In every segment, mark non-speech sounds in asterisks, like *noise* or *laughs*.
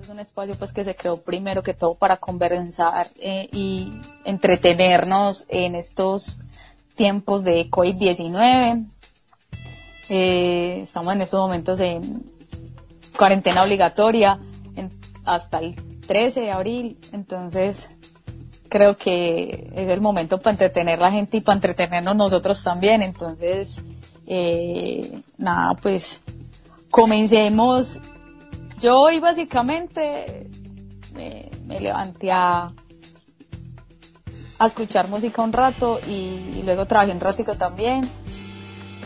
es un espacio pues que se creó primero que todo para conversar eh, y entretenernos en estos tiempos de COVID-19. Eh, estamos en estos momentos en cuarentena obligatoria hasta el 13 de abril, entonces creo que es el momento para entretener la gente y para entretenernos nosotros también, entonces eh, nada, pues comencemos yo hoy básicamente me, levanté a, escuchar música un rato y, luego trabajé un ratico también.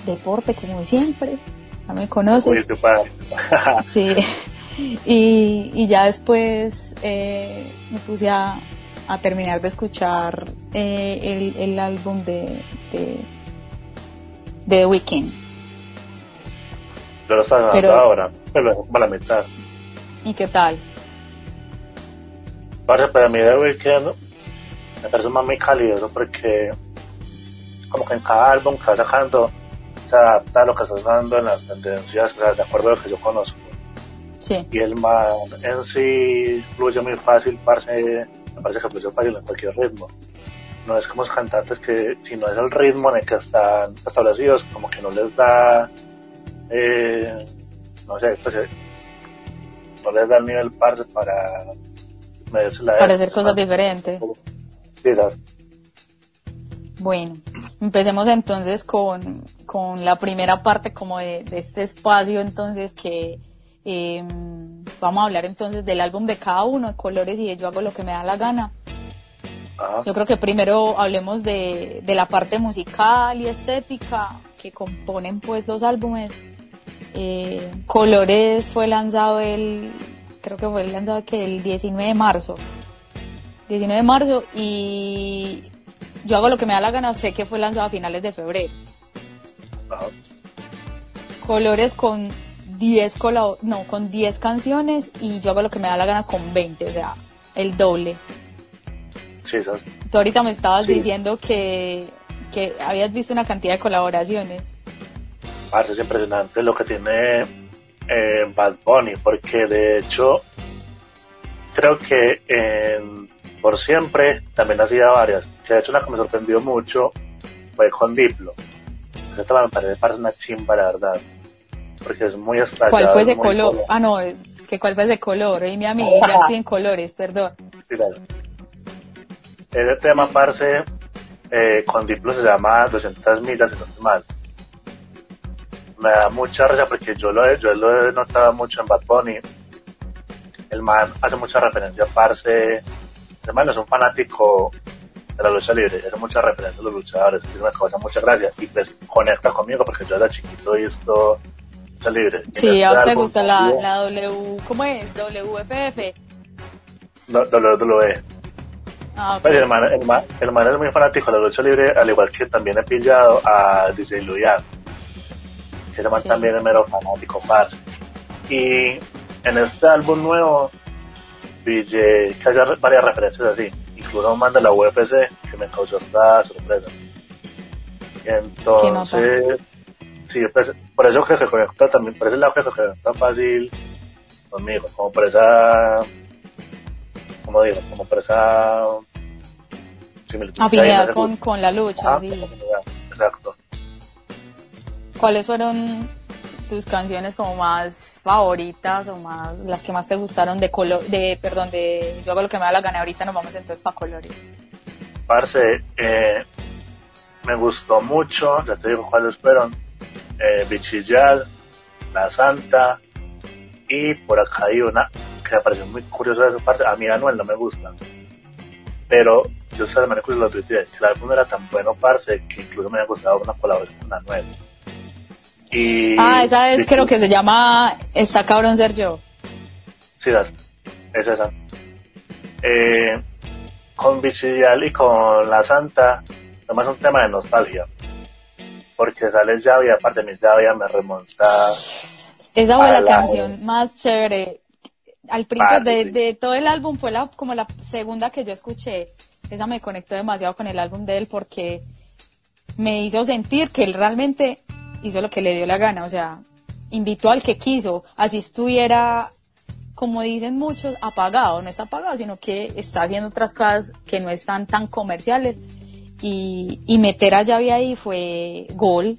Deporte como siempre, ya me conoces. *laughs* sí. Y, ya después eh, me puse a, terminar de escuchar eh, el, álbum de, de, de The Weeknd. Pero lo ahora, pero la mitad. ¿Y qué tal? para mí The Weeknd me parece más muy cálido porque como que en cada álbum que va sacando se adapta a lo que está dando en las tendencias, de acuerdo a lo que yo conozco. Sí. Y el man en sí fluye muy fácil, parece, me parece que fluye fácil en cualquier ritmo. No es como los cantantes que, si no es el ritmo en el que están establecidos, como que no les da, eh, no sé, pues no les da el nivel parce para para hacer cosas diferentes. Sí, bueno, empecemos entonces con, con la primera parte como de, este espacio entonces que em, vamos a hablar entonces del álbum de cada uno, de colores y de yo hago lo que me da la gana. Yo creo que primero hablemos de, de la parte musical y estética que componen pues los álbumes eh, Colores fue lanzado el, creo que fue lanzado que el 19 de marzo. 19 de marzo y yo hago lo que me da la gana, sé que fue lanzado a finales de febrero. Colores con 10 no, con 10 canciones y yo hago lo que me da la gana con 20, o sea, el doble. Sí, Tú ahorita me estabas diciendo que, que habías visto una cantidad de colaboraciones es impresionante lo que tiene eh, Bad Bunny, porque de hecho creo que por siempre también hacía varias. Que de hecho la que me sorprendió mucho fue con Diplo. Esta me parece, una chimba, la verdad. Porque es muy estallado. ¿Cuál fue ese color? Ah, no, es que cuál fue ese color. Y mi amiga, ya estoy en colores, perdón. Ese tema, parce, eh, con Diplo se llama 200 millas, si no mal me da mucha risa porque yo lo, he, yo lo he notado mucho en Bad Bunny. El man hace mucha referencia a Parce. El man es un fanático de la lucha libre, hace mucha referencia a los luchadores, es una cosa, muchas gracias. Y pues conecta conmigo porque yo era chiquito y esto lucha libre. Sí, a usted gusta la, la W, ¿cómo es? WFF. WWE. Ah, okay. el, man, el, man, el, man, es muy fanático de la lucha libre, al igual que también he pillado a DJ Luyan que se también es mero fanático, parce. Y en este álbum nuevo, pillé que haya varias referencias así, incluso un de la UFC que me causó esta sorpresa. Entonces, sí, pues, por eso que conecta también, por ese lado que conecta fácil conmigo, como por esa, como digo, como por esa afinidad con, con la lucha, sí. Exacto. ¿Cuáles fueron tus canciones como más favoritas o más las que más te gustaron de color, de perdón, de yo hago lo que me da la gana ahorita nos vamos entonces para colores. Parce, eh, me gustó mucho, ya te digo cuáles fueron, eh, La Santa y por acá hay una que me pareció muy curiosa de esa parte, a mí Anuel no me gusta, pero yo sé de manera que lo tuiteé, que el álbum era tan bueno, parce, que incluso me había gustado una colaboración con Anuel ah, esa es, creo que se llama Está cabrón ser yo. Sí, es esa. Eh, con Bichillal y con La Santa, es un tema de nostalgia. Porque sale llave y aparte mi llave me remonta. Esa fue la, canción más chévere. Al principio de, todo el álbum fue la, como la segunda que yo escuché. Esa me conectó demasiado con el álbum de él porque me hizo sentir que él realmente hizo lo que le dio la gana, o sea, invitó al que quiso, así estuviera como dicen muchos, apagado, no está apagado, sino que está haciendo otras cosas que no están tan comerciales. Y, y meter a Yavi ahí fue gol.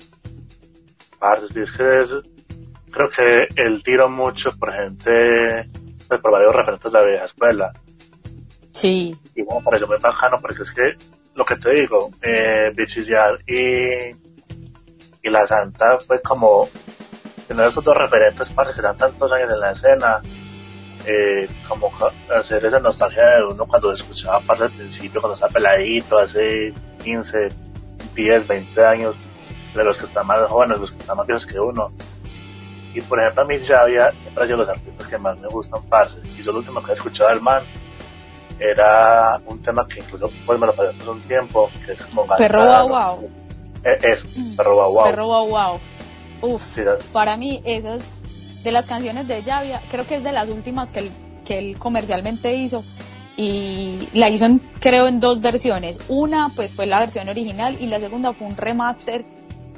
Es que creo que él tiró mucho por gente, pues, por varios referentes de la vieja escuela. Sí, Y bueno, pareció muy bacano porque es que, lo que te digo, eh, Bichillar y, y La Santa fue como tener esos dos referentes, parce, que eran tantos años en la escena, eh, como hacer esa nostalgia de uno cuando escuchaba parce al principio, cuando estaba peladito, hace 15, 10, 20 años, de los que están más jóvenes, los que están más viejos que uno. Y por ejemplo, a mí ya había siempre sido los artistas que más me gustan, parce. Y yo lo último que he escuchado del man era un tema que incluso pues me lo pasé hace un tiempo, que es como Perro Gantano. Guau Eh, eso, Perro Guau Guau. Perro Wow Wow. Uf, Sí, para mí esas de las canciones de Llavia, creo que es de las últimas que él, que él comercialmente hizo y la hizo en, creo en dos versiones. Una pues fue la versión original y la segunda fue un remaster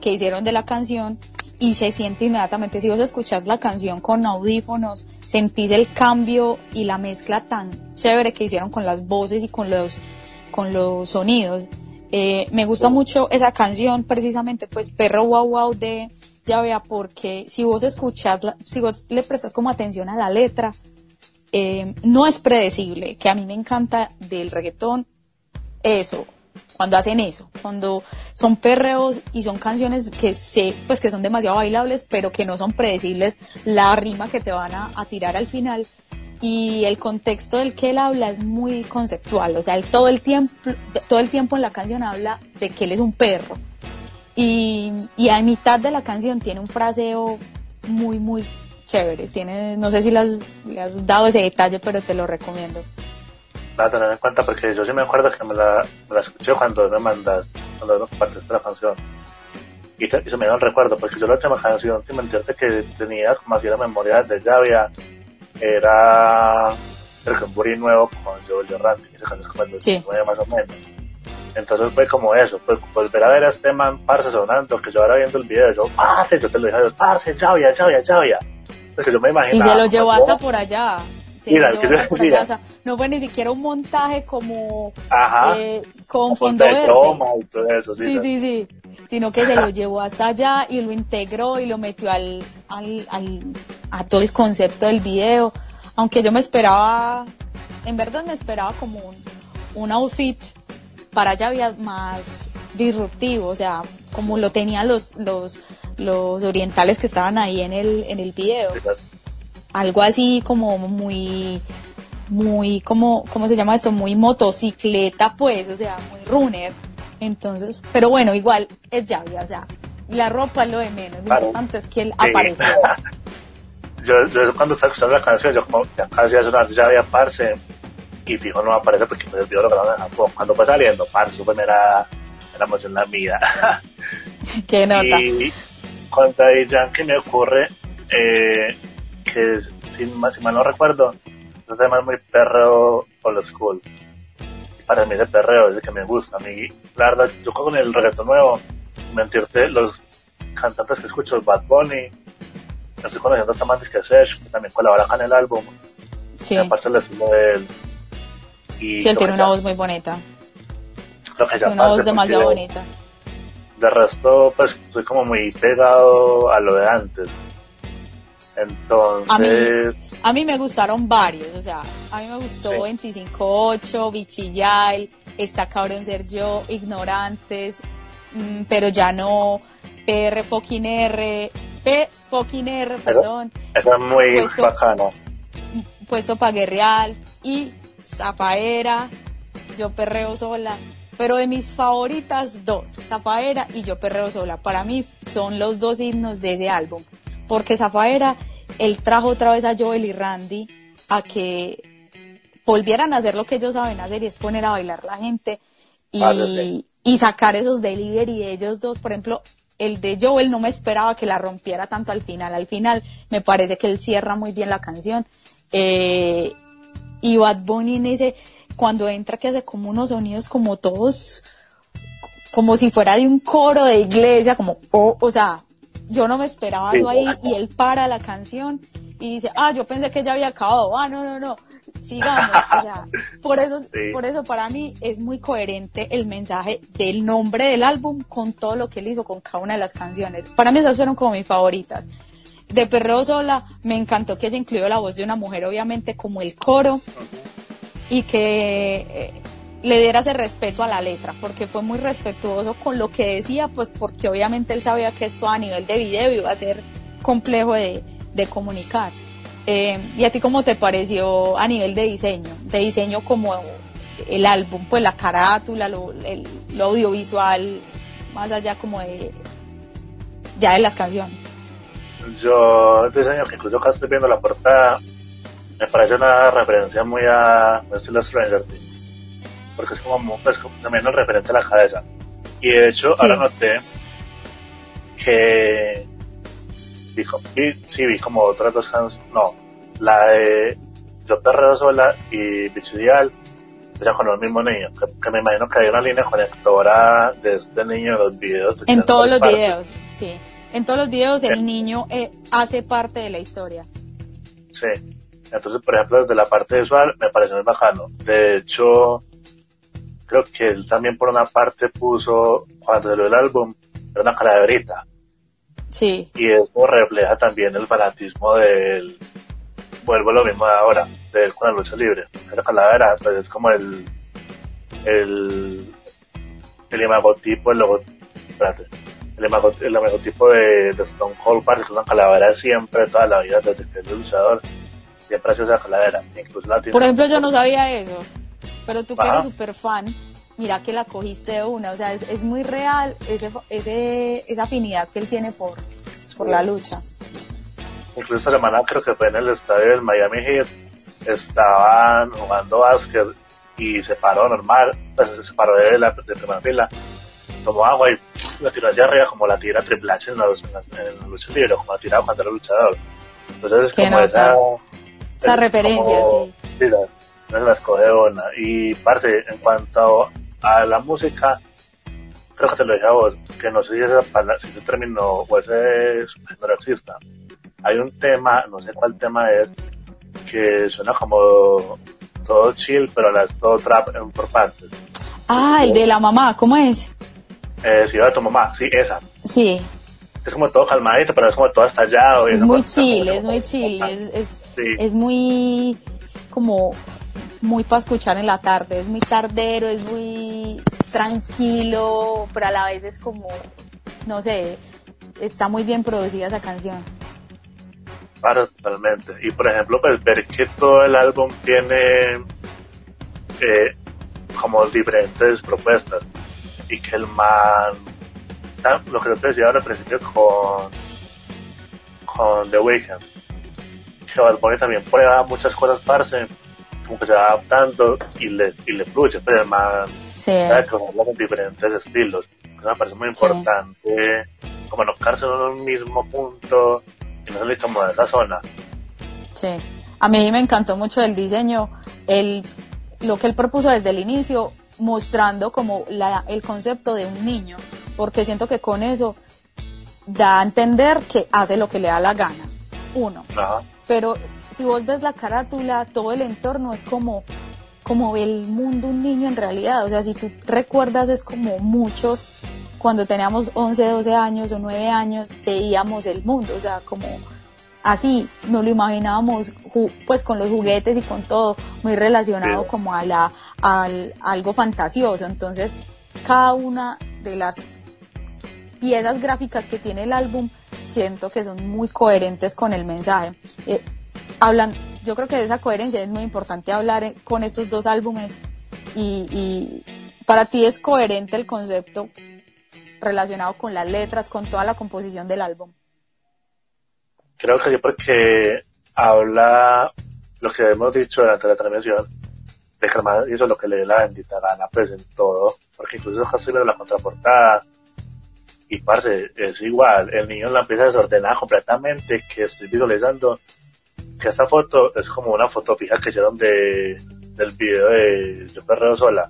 que hicieron de la canción y se siente inmediatamente, si vos escuchás la canción con audífonos, sentís el cambio y la mezcla tan chévere que hicieron con las voces y con los, con los sonidos. Eh, me gusta mucho esa canción, precisamente, pues Perro Wow Wow de Llavea, porque si vos escuchás, la- si vos le prestas como atención a la letra, eh, no es predecible, que a mí me encanta del reggaetón, eso, cuando hacen eso, cuando son perreos y son canciones que sé, pues que son demasiado bailables, pero que no son predecibles, la rima que te van a tirar al final y el contexto del que él habla es muy conceptual, o sea, él todo el tiempo, todo el tiempo en la canción habla de que él es un perro y, y a mitad de la canción tiene un fraseo muy, muy chévere, tiene, no sé si le has, le has dado ese detalle, pero te lo recomiendo. la tener en cuenta porque yo sí me acuerdo que me la, me la escuché cuando me mandaste, cuando compartiste la canción. Y, te- y se me dio el recuerdo, porque yo la última canción, sin mentirte, que tenía como así la memoria de Llavia, era el Camburi nuevo con Joel Randy, esa canción es como el Sí. 2009 más o menos. Entonces fue como eso, pues volver a ver a este man, parce, sonando, que yo ahora viendo el video, yo, parce, yo te lo dije a Dios, parce, Llavia, Llavia, Llavia. Porque yo me Y imaginaba. se lo llevó hasta por allá. Se Mira, lo que llevó yo hasta por decía. allá. O sea, no fue ni siquiera un montaje como Ajá. eh, con fondo de verde. y todo eso, sí. Sí, sí, sí. Sino que se lo llevó hasta allá y lo integró y lo metió al, al, al, a todo el concepto del video. Aunque yo me esperaba, en verdad me esperaba como un, un outfit para había más disruptivo, o sea, como lo tenían los, los, los orientales que estaban ahí en el, en el video algo así como muy muy como cómo se llama esto muy motocicleta pues o sea muy runner entonces pero bueno igual es Javi o sea la ropa es lo de menos lo Claro. importante es que él Sí. *laughs* yo, yo cuando estaba escuchando la canción, yo como, ya casi hace una ya había parce, y fijo no aparece porque el video lo en Japón. Cuando fue saliendo, parce, eso fue mera, era emoción la vida. *laughs* qué nota y con Daddy Yankee me ocurre, eh, que si, mal- si mal no recuerdo, ese tema es muy perreo old school. Para mí ese perreo es el que me gusta. A mí, la verdad, yo con el reggaetón nuevo, mentirte, los cantantes que escucho, Bad Bunny, estoy conociendo hasta más que Sesh, que también colabora acá en el álbum, sí me parece el estilo de él. Y sí él tiene una ya- voz muy bonita lo que ya una voz demasiado bonita De resto, pues, soy como muy pegado a lo de antes. Entonces, a mí me gustaron varios, o sea, a mí me gustó Sí. 25-8, Bichillal, Está cabrón ser yo, Ignorantes, mm, pero ya no, PR fucking R, P fucking R, Pero- perdón, esa es muy Puesto- bacana. puesto pa' Guerreal y Zafaera, Yo Perreo Sola. Pero de mis favoritas, dos, Zafaera y Yo Perreo Sola. Para mí son los dos himnos de ese álbum. Porque Zafaera, él trajo otra vez a Joel y Randy a que volvieran a hacer lo que ellos saben hacer y es poner a bailar la gente y, Ah, y sacar esos delivery de ellos dos. Por ejemplo, el de Joel no me esperaba que la rompiera tanto al final. Al final me parece que él cierra muy bien la canción. Eh, y Bad Bunny en ese, cuando entra que hace como unos sonidos como todos, como si fuera de un coro de iglesia, como, oh, o sea, yo no me esperaba algo ahí y él para la canción y dice, ah, yo pensé que ya había acabado, ah, no, no, no, sigamos, o sea, *laughs* por eso, por eso para mí es muy coherente el mensaje del nombre del álbum con todo lo que él hizo con cada una de las canciones. Para mí esas fueron como mis favoritas. De Perreo Sola me encantó que haya incluido la voz de una mujer, obviamente, como el coro, y que eh, le diera ese respeto a la letra, porque fue muy respetuoso con lo que decía, pues porque obviamente él sabía que esto a nivel de video iba a ser complejo de, de comunicar. Eh, ¿Y a ti cómo te pareció a nivel de diseño? De diseño como el álbum, pues la carátula, lo, el, lo audiovisual, más allá como de ya de las canciones. Yo diseño que incluso acá estoy viendo la portada, me parece una referencia muy a estilo Stranger Things, porque es como, pues, también el referente a la cabeza. Y de hecho, ahora noté que vi, sí, vi como otras dos canciones, no, la de Yo Perreo Sola y Bichidial, ya con el mismo niño, que, me imagino que hay una línea conectora de este niño en los videos. En todos los videos, sí. En todos los videos el niño eh, hace parte de la historia. Sí. Entonces, por ejemplo, desde la parte visual me parece muy bajano. De hecho, creo que él también por una parte puso, cuando salió el álbum, era una calaverita. Sí. Y eso refleja también el fanatismo del, vuelvo a lo mismo de ahora, de él con la lucha libre. La calavera, pues es como el, el, el imagotipo, el logo, espérate, el, imagotipo de, de Stone Cold Park, es una calavera siempre, toda la vida, desde que es luchador, siempre ha sido esa calavera. Incluso la Por ejemplo, yo no sabía eso, pero tú que eres súper fan, mira que la cogiste de una, o sea, es, es muy real ese, ese, esa afinidad que él tiene por, por la lucha. Incluso esta semana creo que fue en el estadio del Miami Heat, estaban jugando básquet y se paró normal, pues, se paró de la de primera fila, tomó agua y la tiró hacia arriba como la tira Triple H en la, en la, lucha libre, como la tiraba cuando era luchador. Entonces es como esa... Esa referencia, sí. Sí, la, la escoge una. Y parte, en cuanto a la música, creo que te lo dije a vos, que no sé si ese, si ese término o ese no exista. Hay un tema, no sé cuál tema es, que suena como todo chill, pero la todo trap en por partes. Ah, el de la mamá, ¿cómo es? Eh, sí, de tu mamá, sí, esa. Sí. Es como todo calmadito, pero es como todo estallado. Es muy chill, es muy chill, es, es muy como muy para escuchar en la tarde, es muy tardero, es muy tranquilo, pero a la vez es como, no sé, está muy bien producida esa canción. Totalmente. Y por ejemplo, pues ver que todo el álbum tiene eh, como diferentes propuestas y que el man, lo que yo te decía ahora al principio con, con The Weeknd, que Bad Bunny también prueba muchas cosas parce como que se va adaptando y le, y le fluye, pero además sí. con diferentes estilos. Eso me parece muy importante, como no quedarse en un mismo punto y no salir como de esa zona. Sí, a mí me encantó mucho el diseño, el, lo que él propuso desde el inicio, mostrando como la, el concepto de un niño, porque siento que con eso da a entender que hace lo que le da la gana, uno. Ajá. Pero si vos ves la carátula, todo el entorno es como, como ve el mundo un niño en realidad. O sea, si tú recuerdas, es como muchos, cuando teníamos 11, 12 años o 9 años, veíamos el mundo. O sea, como así, nos lo imaginábamos, pues con los juguetes y con todo, muy relacionado como a la, al, algo fantasioso. Entonces, cada una de las piezas gráficas que tiene el álbum siento que son muy coherentes con el mensaje. Eh, hablan, yo creo que de esa coherencia es muy importante hablar con estos dos álbumes y, para ti es coherente el concepto relacionado con las letras, con toda la composición del álbum. Creo que sí, porque habla lo que hemos dicho durante la transmisión, de que hizo lo que le dio la bendita gana, pues en todo, porque incluso casi la contraportada, y parce, es igual, el niño la empieza desordenada completamente, que estoy visualizando, que esa foto es como una foto fija que hicieron de, del video de Yo Perreo Sola.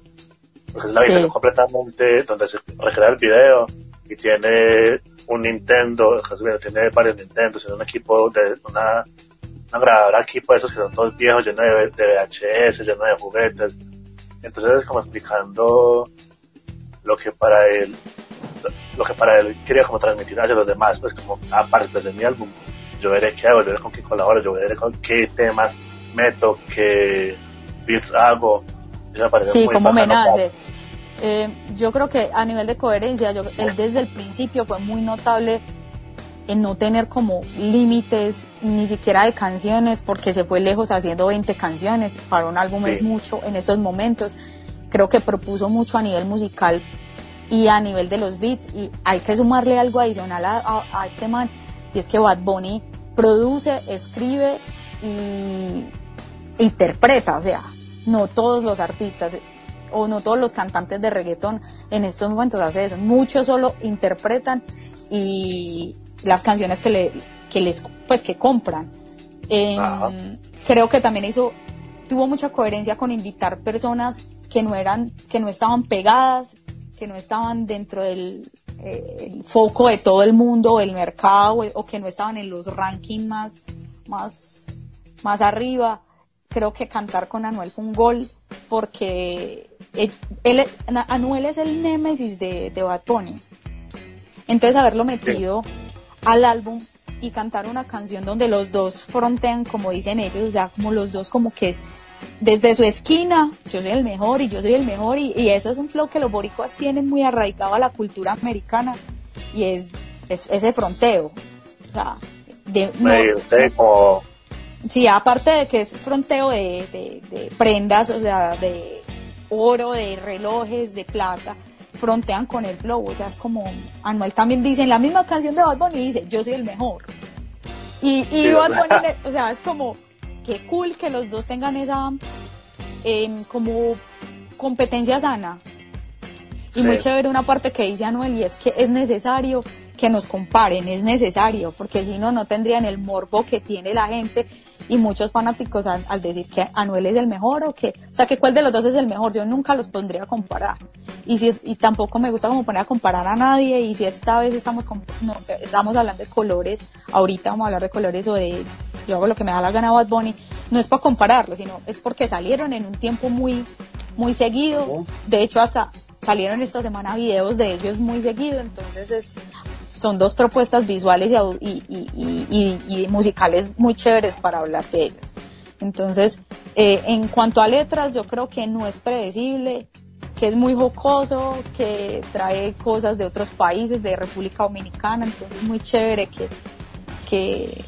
Porque es la sí. completamente donde se recrea el video y tiene un Nintendo, tiene varios Nintendo, tiene un equipo de una una grabadora aquí, pues esos que son todos viejos, llenos de, de VHS, llenos de juguetes. Entonces, como explicando lo que para él, lo que para él quería como transmitir hacia los demás, pues como aparte de mi álbum, yo veré qué hago, yo veré con qué colaboro, yo veré con qué temas meto, qué beats hago. Sí, cómo me nace. Eh, yo creo que a nivel de coherencia, yo, él desde el principio fue muy notable en no tener como límites ni siquiera de canciones porque se fue lejos haciendo 20 canciones para un álbum es mucho en estos momentos creo que propuso mucho a nivel musical y a nivel de los beats y hay que sumarle algo adicional a, este man y es que Bad Bunny produce, escribe y interpreta, o sea, no todos los artistas o no todos los cantantes de reggaetón en estos momentos hacen eso, muchos solo interpretan y las canciones que le que les pues que compran. Creo que también hizo tuvo mucha coherencia con invitar personas que no eran, que no estaban pegadas, que no estaban dentro del eh, foco de todo el mundo, el mercado, o que no estaban en los rankings más, más, más arriba. Creo que cantar con Anuel fue un gol porque él, Anuel es el némesis de, de Bad Bunny. Entonces haberlo metido al álbum y cantar una canción donde los dos frontean como dicen ellos, o sea, como los dos como que es desde su esquina, yo soy el mejor y yo soy el mejor y, eso es un flow que los boricuas tienen muy arraigado a la cultura americana y es, ese fronteo. O sea, de, Sí, aparte de que es fronteo de, de, prendas, o sea, de oro, de relojes, de plata, frontean con el flow, o sea, es como, Anuel también dice, en la misma canción de Bad Bunny dice, yo soy el mejor. Y, y Bad Bunny, o sea, es como, qué cool que los dos tengan esa em, como competencia sana. Y muy chévere una parte que dice Anuel y es que es necesario que nos comparen, es necesario, porque si no, no tendrían el morbo que tiene la gente y muchos fanáticos al, decir que Anuel es el mejor o que, o sea, que cuál de los dos es el mejor, yo nunca los pondría a comparar. Y si y tampoco me gusta como poner a comparar a nadie y si esta vez estamos no, estamos hablando de colores, ahorita vamos a hablar de colores o de yo hago lo que me da la gana Bad Bunny, no es para compararlo, sino es porque salieron en un tiempo muy, muy seguido. De hecho, hasta salieron esta semana videos de ellos muy seguido, entonces es, son dos propuestas visuales y, y, y, musicales muy chéveres para hablar de ellas. Entonces, eh, en cuanto a letras, yo creo que no es predecible, que es muy jocoso, que trae cosas de otros países, de República Dominicana, entonces muy chévere que, que,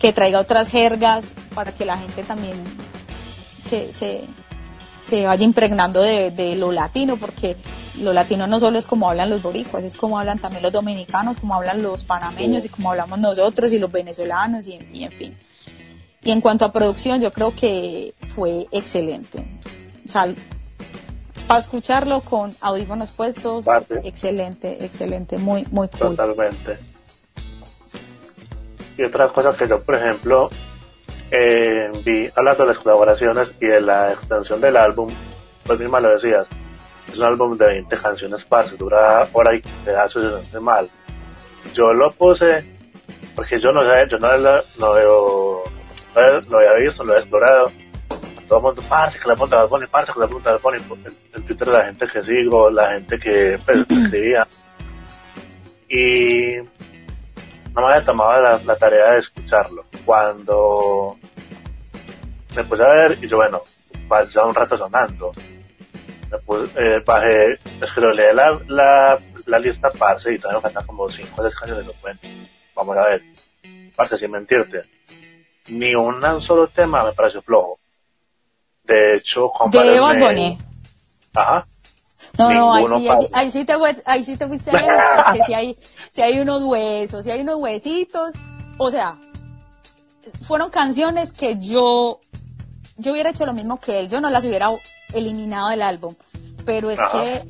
que traiga otras jergas para que la gente también se, se, se vaya impregnando de, lo latino, porque lo latino no solo es como hablan los boricuas, es como hablan también los dominicanos, como hablan los panameños y como hablamos nosotros y los venezolanos y, en fin. Y en cuanto a producción, yo creo que fue excelente. O sea, para escucharlo con audífonos puestos, excelente, excelente, muy, muy cool. Totalmente. Y otra cosa que yo, por ejemplo, eh, vi hablando de las colaboraciones y de la extensión del álbum, pues misma lo decías, es un álbum de 20 canciones parce, dura hora y pedazos, no estoy mal. Yo lo puse porque yo no sé, yo no lo, lo, lo, había visto, lo he explorado. Todo el mundo, parce, que la punta de Bunny, parce, que la punta de Bunny, en, Twitter la gente que sigo, la gente que pues, *clears throat* escribía. Y no me había tomado la, tarea de escucharlo. Cuando me puse a ver, y yo, bueno, ya un rato sonando. Me puse, eh, bajé, escribí la, la, la lista parce y todavía me faltan como 5 o 6 canciones de cuento. Vamos a ver. Parce, sin mentirte. Ni un solo tema me pareció flojo. De hecho, comparé. De Ajá. No, no, ahí sí, ahí, sí te, ahí sí te fuiste a porque si hay, si hay unos huesos, si hay unos huesitos, o sea, fueron canciones que yo, yo hubiera hecho lo mismo que él, yo no las hubiera eliminado del álbum, pero es que,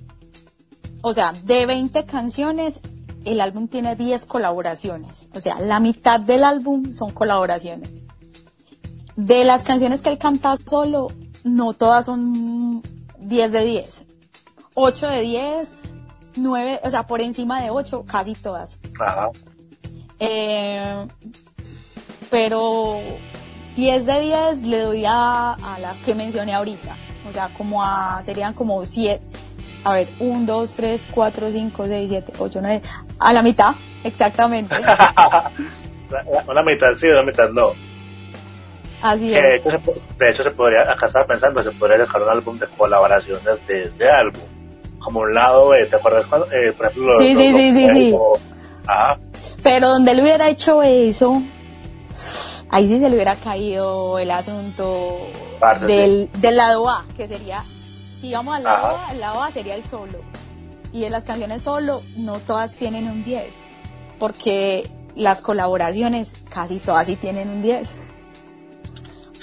o sea, de 20 canciones, el álbum tiene 10 colaboraciones, o sea, la mitad del álbum son colaboraciones. De las canciones que él canta solo, no todas son 10 de 10. 8 de 10, 9, o sea, por encima de 8, casi todas. Ajá. Eh, pero 10 de 10 le doy a, a las que mencioné ahorita. O sea, como a, serían como 7, a ver, 1, 2, 3, 4, 5, 6, 7, 8, 9, a la mitad, exactamente. *laughs* una mitad sí, una mitad no. Así es. de, hecho, se, de hecho, se podría, acá estaba pensando, se podría dejar un álbum de colaboraciones de este álbum. Como un lado B, ¿te acuerdas cuando, eh, por ejemplo, los, Sí, los sí, sí, sí, sí. Ajá, Pero donde él hubiera hecho eso, ahí sí se le hubiera caído el asunto del, del lado A, que sería, si vamos al lado Ajá. A, el lado A sería el solo. Y en las canciones solo, no todas tienen un 10, porque las colaboraciones casi todas sí tienen un 10.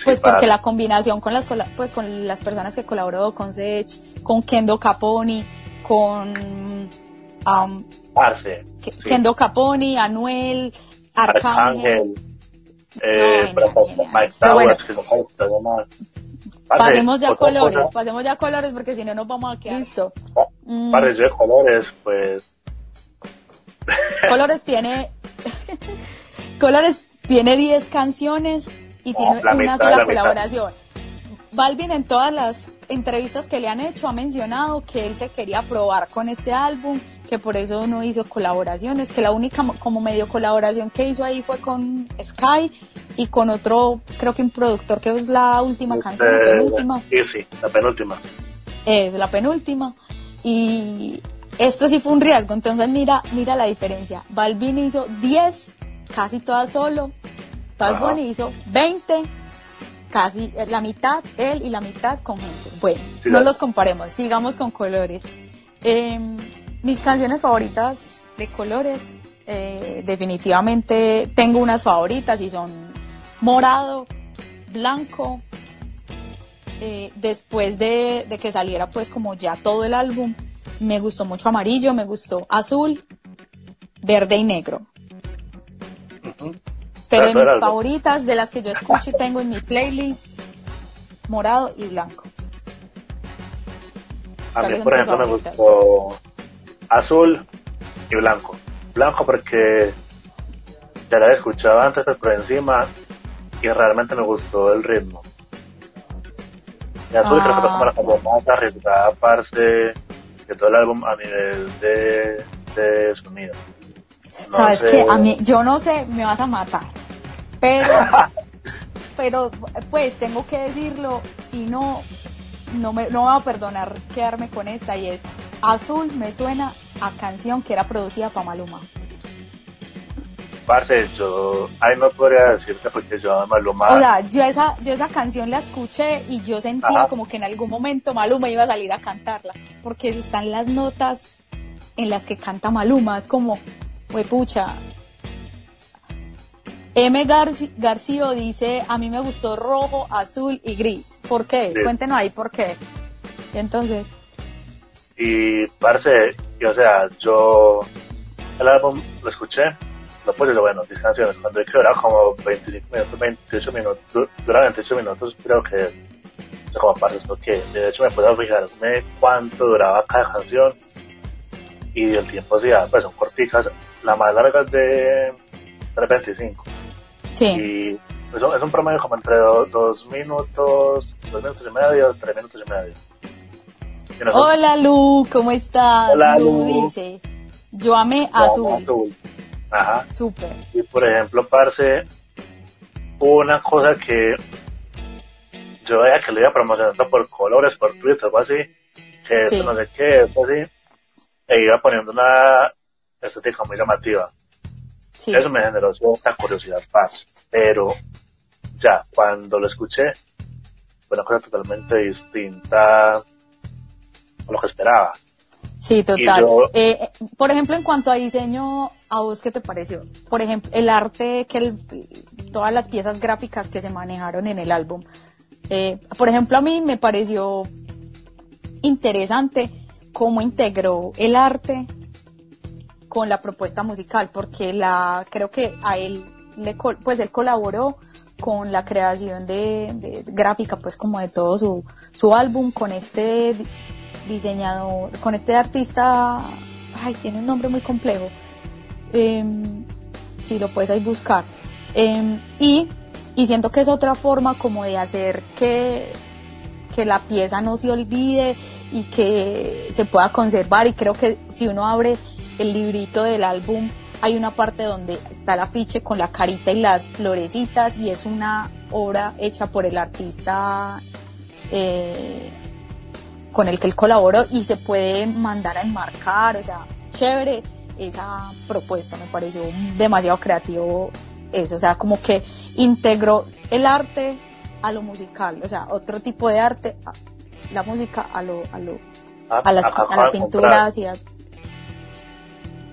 Pues porque la combinación con las pues con las personas que colaboró con Sech, con Kendo Caponi, con um, sí. Kendo Caponi, Anuel, Arcángel. Arcángel, eh, No, pues, Mike bueno. Pasemos ya colores, cosa- pasemos ya a colores porque si no nos vamos a quedar. Listo. Mm, Parce, yo de colores, pues, Colores tiene *laughs* Colores tiene 10 canciones y tiene La una mitad, sola colaboración. Balvin en todas las entrevistas que le han hecho ha mencionado que él se quería probar con este álbum, que por eso no hizo colaboraciones, que la única mo- como medio colaboración que hizo ahí fue con Sky y con otro, creo que un productor que es la última canción, la penúltima. Easy, la penúltima. es la penúltima y esto sí fue un riesgo entonces mira mira la diferencia Balvin hizo 10 casi todas solo Bad. Bunny hizo 20 casi la mitad él y la mitad con gente bueno Sí, no los comparemos sigamos con colores Em, mis canciones favoritas de colores eh, definitivamente tengo unas favoritas y son morado blanco eh, después de, de que saliera pues como ya todo el álbum, me gustó mucho amarillo, me gustó azul, verde y negro. Pero de mis favoritas, de las que yo escucho y tengo en mi playlist, morado y blanco. A mí, ¿Cuáles son por ejemplo, me gustó azul y blanco. Blanco porque ya la había escuchado antes, pero por encima, y realmente me gustó el ritmo. Y azul creo que fue como la Ah, canción más arriesgada, parce, de todo el álbum a nivel de, de sonido. No Sabes que a mí, yo no sé, me vas a matar. Pero, *laughs* pero pues tengo que decirlo, si no, no me, no me va a perdonar quedarme con esta y es Azul me suena a canción que era producida para Maluma. Parce, yo, ahí no podría decirte porque yo a Maluma, O sea, yo esa, yo esa canción la escuché y yo sentí Ajá. como que en algún momento Maluma iba a salir a cantarla, porque están las notas en las que canta Maluma, es como, pucha. M. Garci- García dice, a mí me gustó rojo, azul y gris. ¿Por qué? Sí. Cuéntenos ahí por qué. Y entonces, Y, parce, y, o sea, yo el álbum lo escuché, lo puse, lo bueno, 10 canciones, cuando vi que duraba como 25 minutos, 28 minutos, du- dura 28 minutos, creo que. O sea, como parce, esto que, de hecho me a fijarme cuánto duraba cada canción, y el tiempo sí, pues son corticas, la más larga es de 3.25, sí. y es un, es un promedio como entre 2 minutos, 2 minutos y medio, 3 minutos y medio. Y Hola Lu, ¿cómo estás? Hola, Lu Lu. dice, yo amé azul. azul. Ajá. Súper. Y por ejemplo, parce, una cosa que yo veía que le iba promocionando por colores, por Twitter, algo así, que Sí. no sé qué, así, e iba poniendo una estética muy llamativa. Sí. Eso me generó cierta curiosidad, parce. Pero ya, cuando lo escuché, fue una cosa totalmente distinta a lo que esperaba. Sí, total. yo- Eh, eh, por ejemplo, en cuanto a diseño, ¿a vos qué te pareció? Por ejemplo, el arte, que el- todas las piezas gráficas que se manejaron en el álbum. Eh, por ejemplo, a mí me pareció interesante cómo integró el arte con la propuesta musical, porque la creo que a él le pues él colaboró con la creación de, gráfica pues como de todo su, su álbum con este di- diseñador, con este artista, ay, tiene un nombre muy complejo, Em, si lo puedes ahí buscar. Em, y y siento que es otra forma como de hacer que, que la pieza no se olvide y que se pueda conservar. Y creo que si uno abre el librito del álbum hay una parte donde está el afiche con la carita y las florecitas y es una obra hecha por el artista eh, con el que él colaboró y se puede mandar a enmarcar, o sea, chévere esa propuesta, me pareció demasiado creativo eso, o sea, como que integró el arte a lo musical, o sea, otro tipo de arte, la música a lo, a lo, a, las, a, la pintura,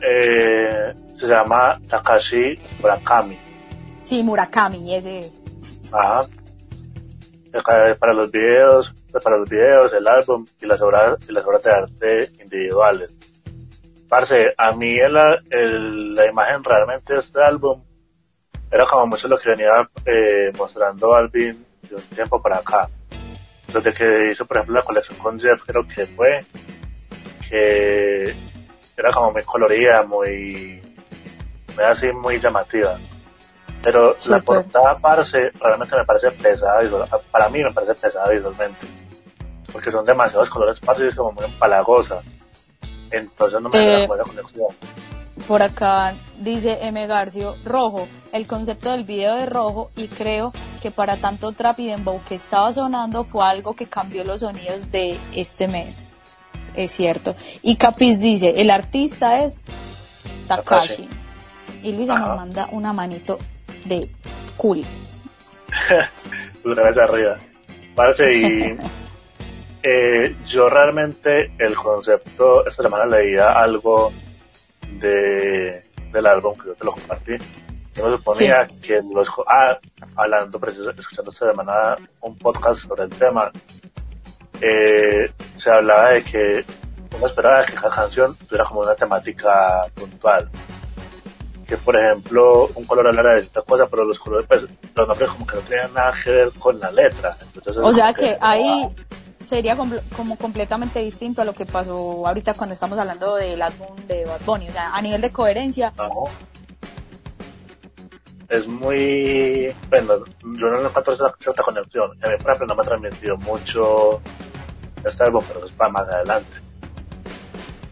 eh, se llama Takashi Murakami. Sí, Murakami, ese es. Ajá. Para los videos, para los videos, el álbum y las obras, y las obras de arte individuales. Parce, a mí la, la imagen realmente de este álbum era como mucho lo que venía eh, mostrando Alvin de un tiempo para acá. Desde que hizo, por ejemplo, la colección con Jeff, creo que fue, que era como muy colorida, muy, muy así, muy llamativa. Pero la portada parece, realmente me parece pesada, para mí me parece pesada visualmente. Porque son demasiados colores parce y es como muy empalagosa. Entonces no me eh, buena conexión. Por acá dice M. Garcio, rojo, el concepto del video de rojo y creo que para tanto trap y dembow que estaba sonando fue algo que cambió los sonidos de este mes es cierto. Y Capiz dice, el artista es Takashi. Y Luisa nos manda una manito de cool. *laughs* una vez arriba. Parece y *laughs* eh, yo realmente el concepto, esta semana leía algo de, del álbum que yo te lo compartí. Yo me suponía que los, ah, hablando, escuchando esta semana un podcast sobre el tema, eh, se hablaba de que uno esperaba que cada canción tuviera como una temática puntual. Que por ejemplo, un color hablara de esta cosa, pero los colores, pues, los nombres como que no tenían nada que ver con la letra. o sea que, ahí sería como completamente distinto a lo que pasó ahorita cuando estamos hablando del álbum de Bad Bunny. O sea, a nivel de coherencia. Es muy. Bueno, yo no encuentro esa cierta conexión. A mí, por ejemplo, no me ha transmitido mucho este álbum, pero es para más adelante.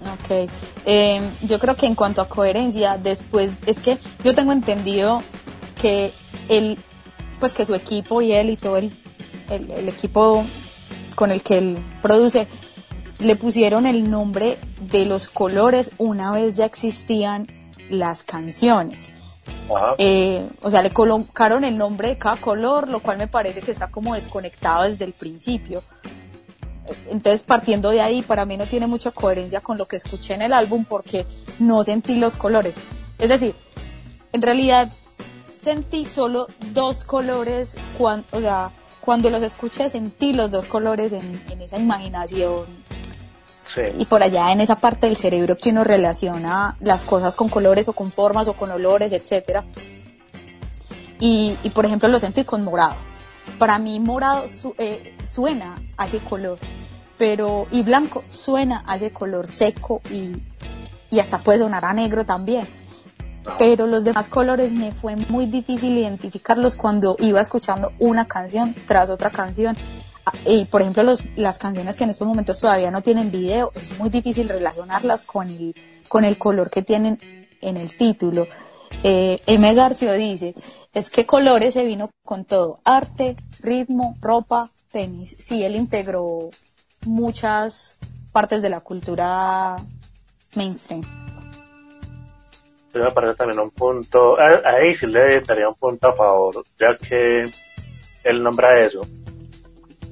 Ok, eh, yo creo que en cuanto a coherencia, después es que yo tengo entendido que él, pues que su equipo y él y todo el, el, equipo con el que él produce, le pusieron el nombre de los colores una vez ya existían las canciones. Eh, o sea, le colocaron el nombre de cada color, lo cual me parece que está como desconectado desde el principio. Entonces, partiendo de ahí, para mí no tiene mucha coherencia con lo que escuché en el álbum porque no sentí los colores. Es decir, en realidad sentí solo dos colores, cuando, o sea, cuando los escuché sentí los dos colores en, esa imaginación. Y por allá en esa parte del cerebro que uno relaciona las cosas con colores o con formas o con olores, etcétera. Y, y por ejemplo lo sentí con morado para mí morado eh, suena a ese color, pero y blanco suena a ese color seco y, y hasta puede sonar a negro también. Pero los demás colores me fue muy difícil identificarlos cuando iba escuchando una canción tras otra canción. Ah, y por ejemplo, los, las canciones que en estos momentos todavía no tienen video, es muy difícil relacionarlas con el, con el color que tienen en el título. Eh, M. Garcio dice, es que Colores se vino con todo, arte, ritmo, ropa, tenis. Sí, él integró muchas partes de la cultura mainstream. Me parece también un punto, ahí sí le daría un punto a favor, ya que él nombra eso,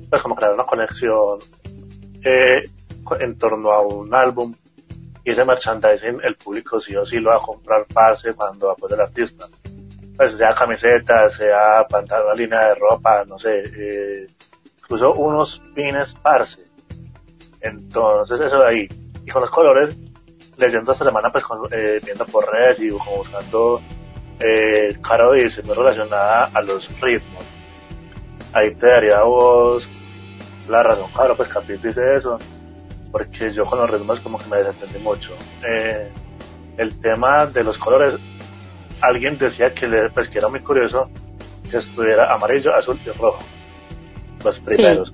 pues como crear una conexión eh, en torno a un álbum y ese merchandising el público sí o sí lo va a comprar pase cuando apoya al artista. Pues sea camisetas, sea pantalón, línea de ropa, no sé, eh, incluso unos pines parce. Entonces eso de ahí. Y con los colores, leyendo esta semana, pues eh, viendo por redes y como buscando, eh, Caro dice, muy relacionada a los ritmos. Ahí te daría vos la razón, claro, pues Capit dice eso porque yo con los ritmos como que me desentendí mucho. Eh, el tema de los colores, alguien decía que, le, pues, que era muy curioso que estuviera amarillo, azul y rojo. Los primeros.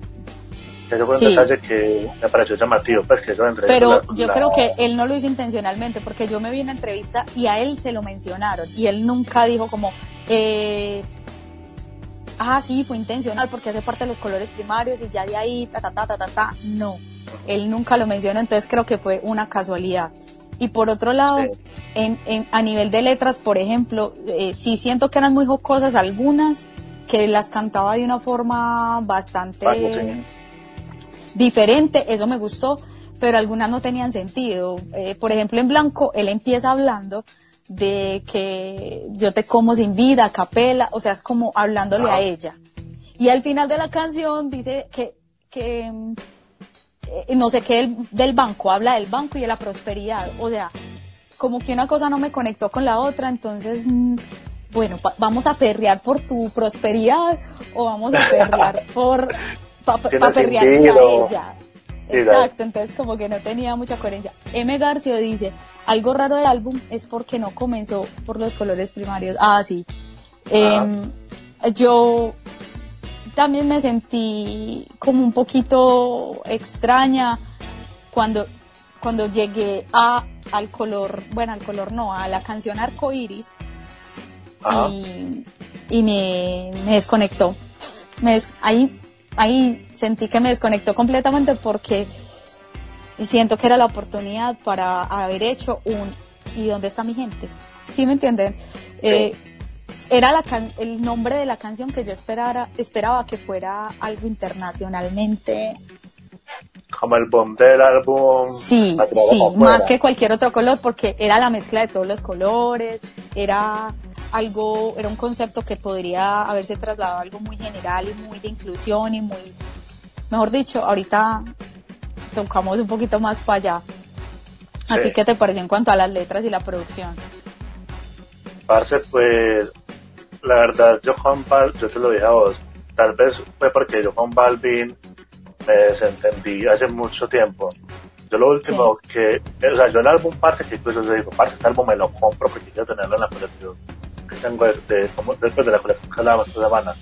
Ese fue un detalle que me pareció llamativo, pues que eso entre Pero yo creo que él no lo hizo intencionalmente, porque yo me vi una entrevista y a él se lo mencionaron, y él nunca dijo como, eh, ah, sí, fue intencional porque hace parte de los colores primarios y ya de ahí, ta, ta, ta, ta, ta, ta. No, él nunca lo mencionó, entonces creo que fue una casualidad. Y por otro lado, en, en, a nivel de letras, por ejemplo, eh, sí siento que eran muy jocosas algunas, que las cantaba de una forma bastante diferente, eso me gustó, pero algunas no tenían sentido. Eh, por ejemplo, en Blanco, él empieza hablando de que yo te como sin vida, capela, o sea, es como hablándole a ella. Y al final de la canción dice que, que eh, no sé qué del, banco, habla del banco y de la prosperidad, o sea, como que una cosa no me conectó con la otra, entonces, mm, bueno, vamos a perrear por tu prosperidad o vamos a perrear *laughs* por, para pa, a ella. Exacto, entonces como que no tenía mucha coherencia. M. García dice, algo raro del álbum es porque no comenzó por los colores primarios. Ah, sí. Em, yo también me sentí como un poquito extraña cuando, cuando llegué a, al color, bueno, al color no, a la canción Arco Iris y, y me, me desconectó. Me ahí ahí sentí que me desconectó completamente porque siento que era la oportunidad para haber hecho un ¿y dónde está mi gente? ¿Sí me entienden? Eh, era la el nombre de la canción que yo esperara, esperaba que fuera algo internacionalmente como el boom del álbum. Sí, sí, más que cualquier otro color porque era la mezcla de todos los colores, era algo, era un concepto que podría haberse trasladado a algo muy general y muy de inclusión y muy, mejor dicho, ahorita tocamos un poquito más para allá. ¿A ti qué te pareció en cuanto a las letras y la producción? Parce, pues, la verdad, yo Juan Balvin, yo te lo dije a vos, tal vez fue porque yo con Balvin me desentendí hace mucho tiempo. Yo lo último que, o sea, yo el álbum, parce, que incluso yo digo, parce, este álbum me lo compro porque quiero tenerlo en la colección que tengo de, como, después de la colección que hablábamos esta semana,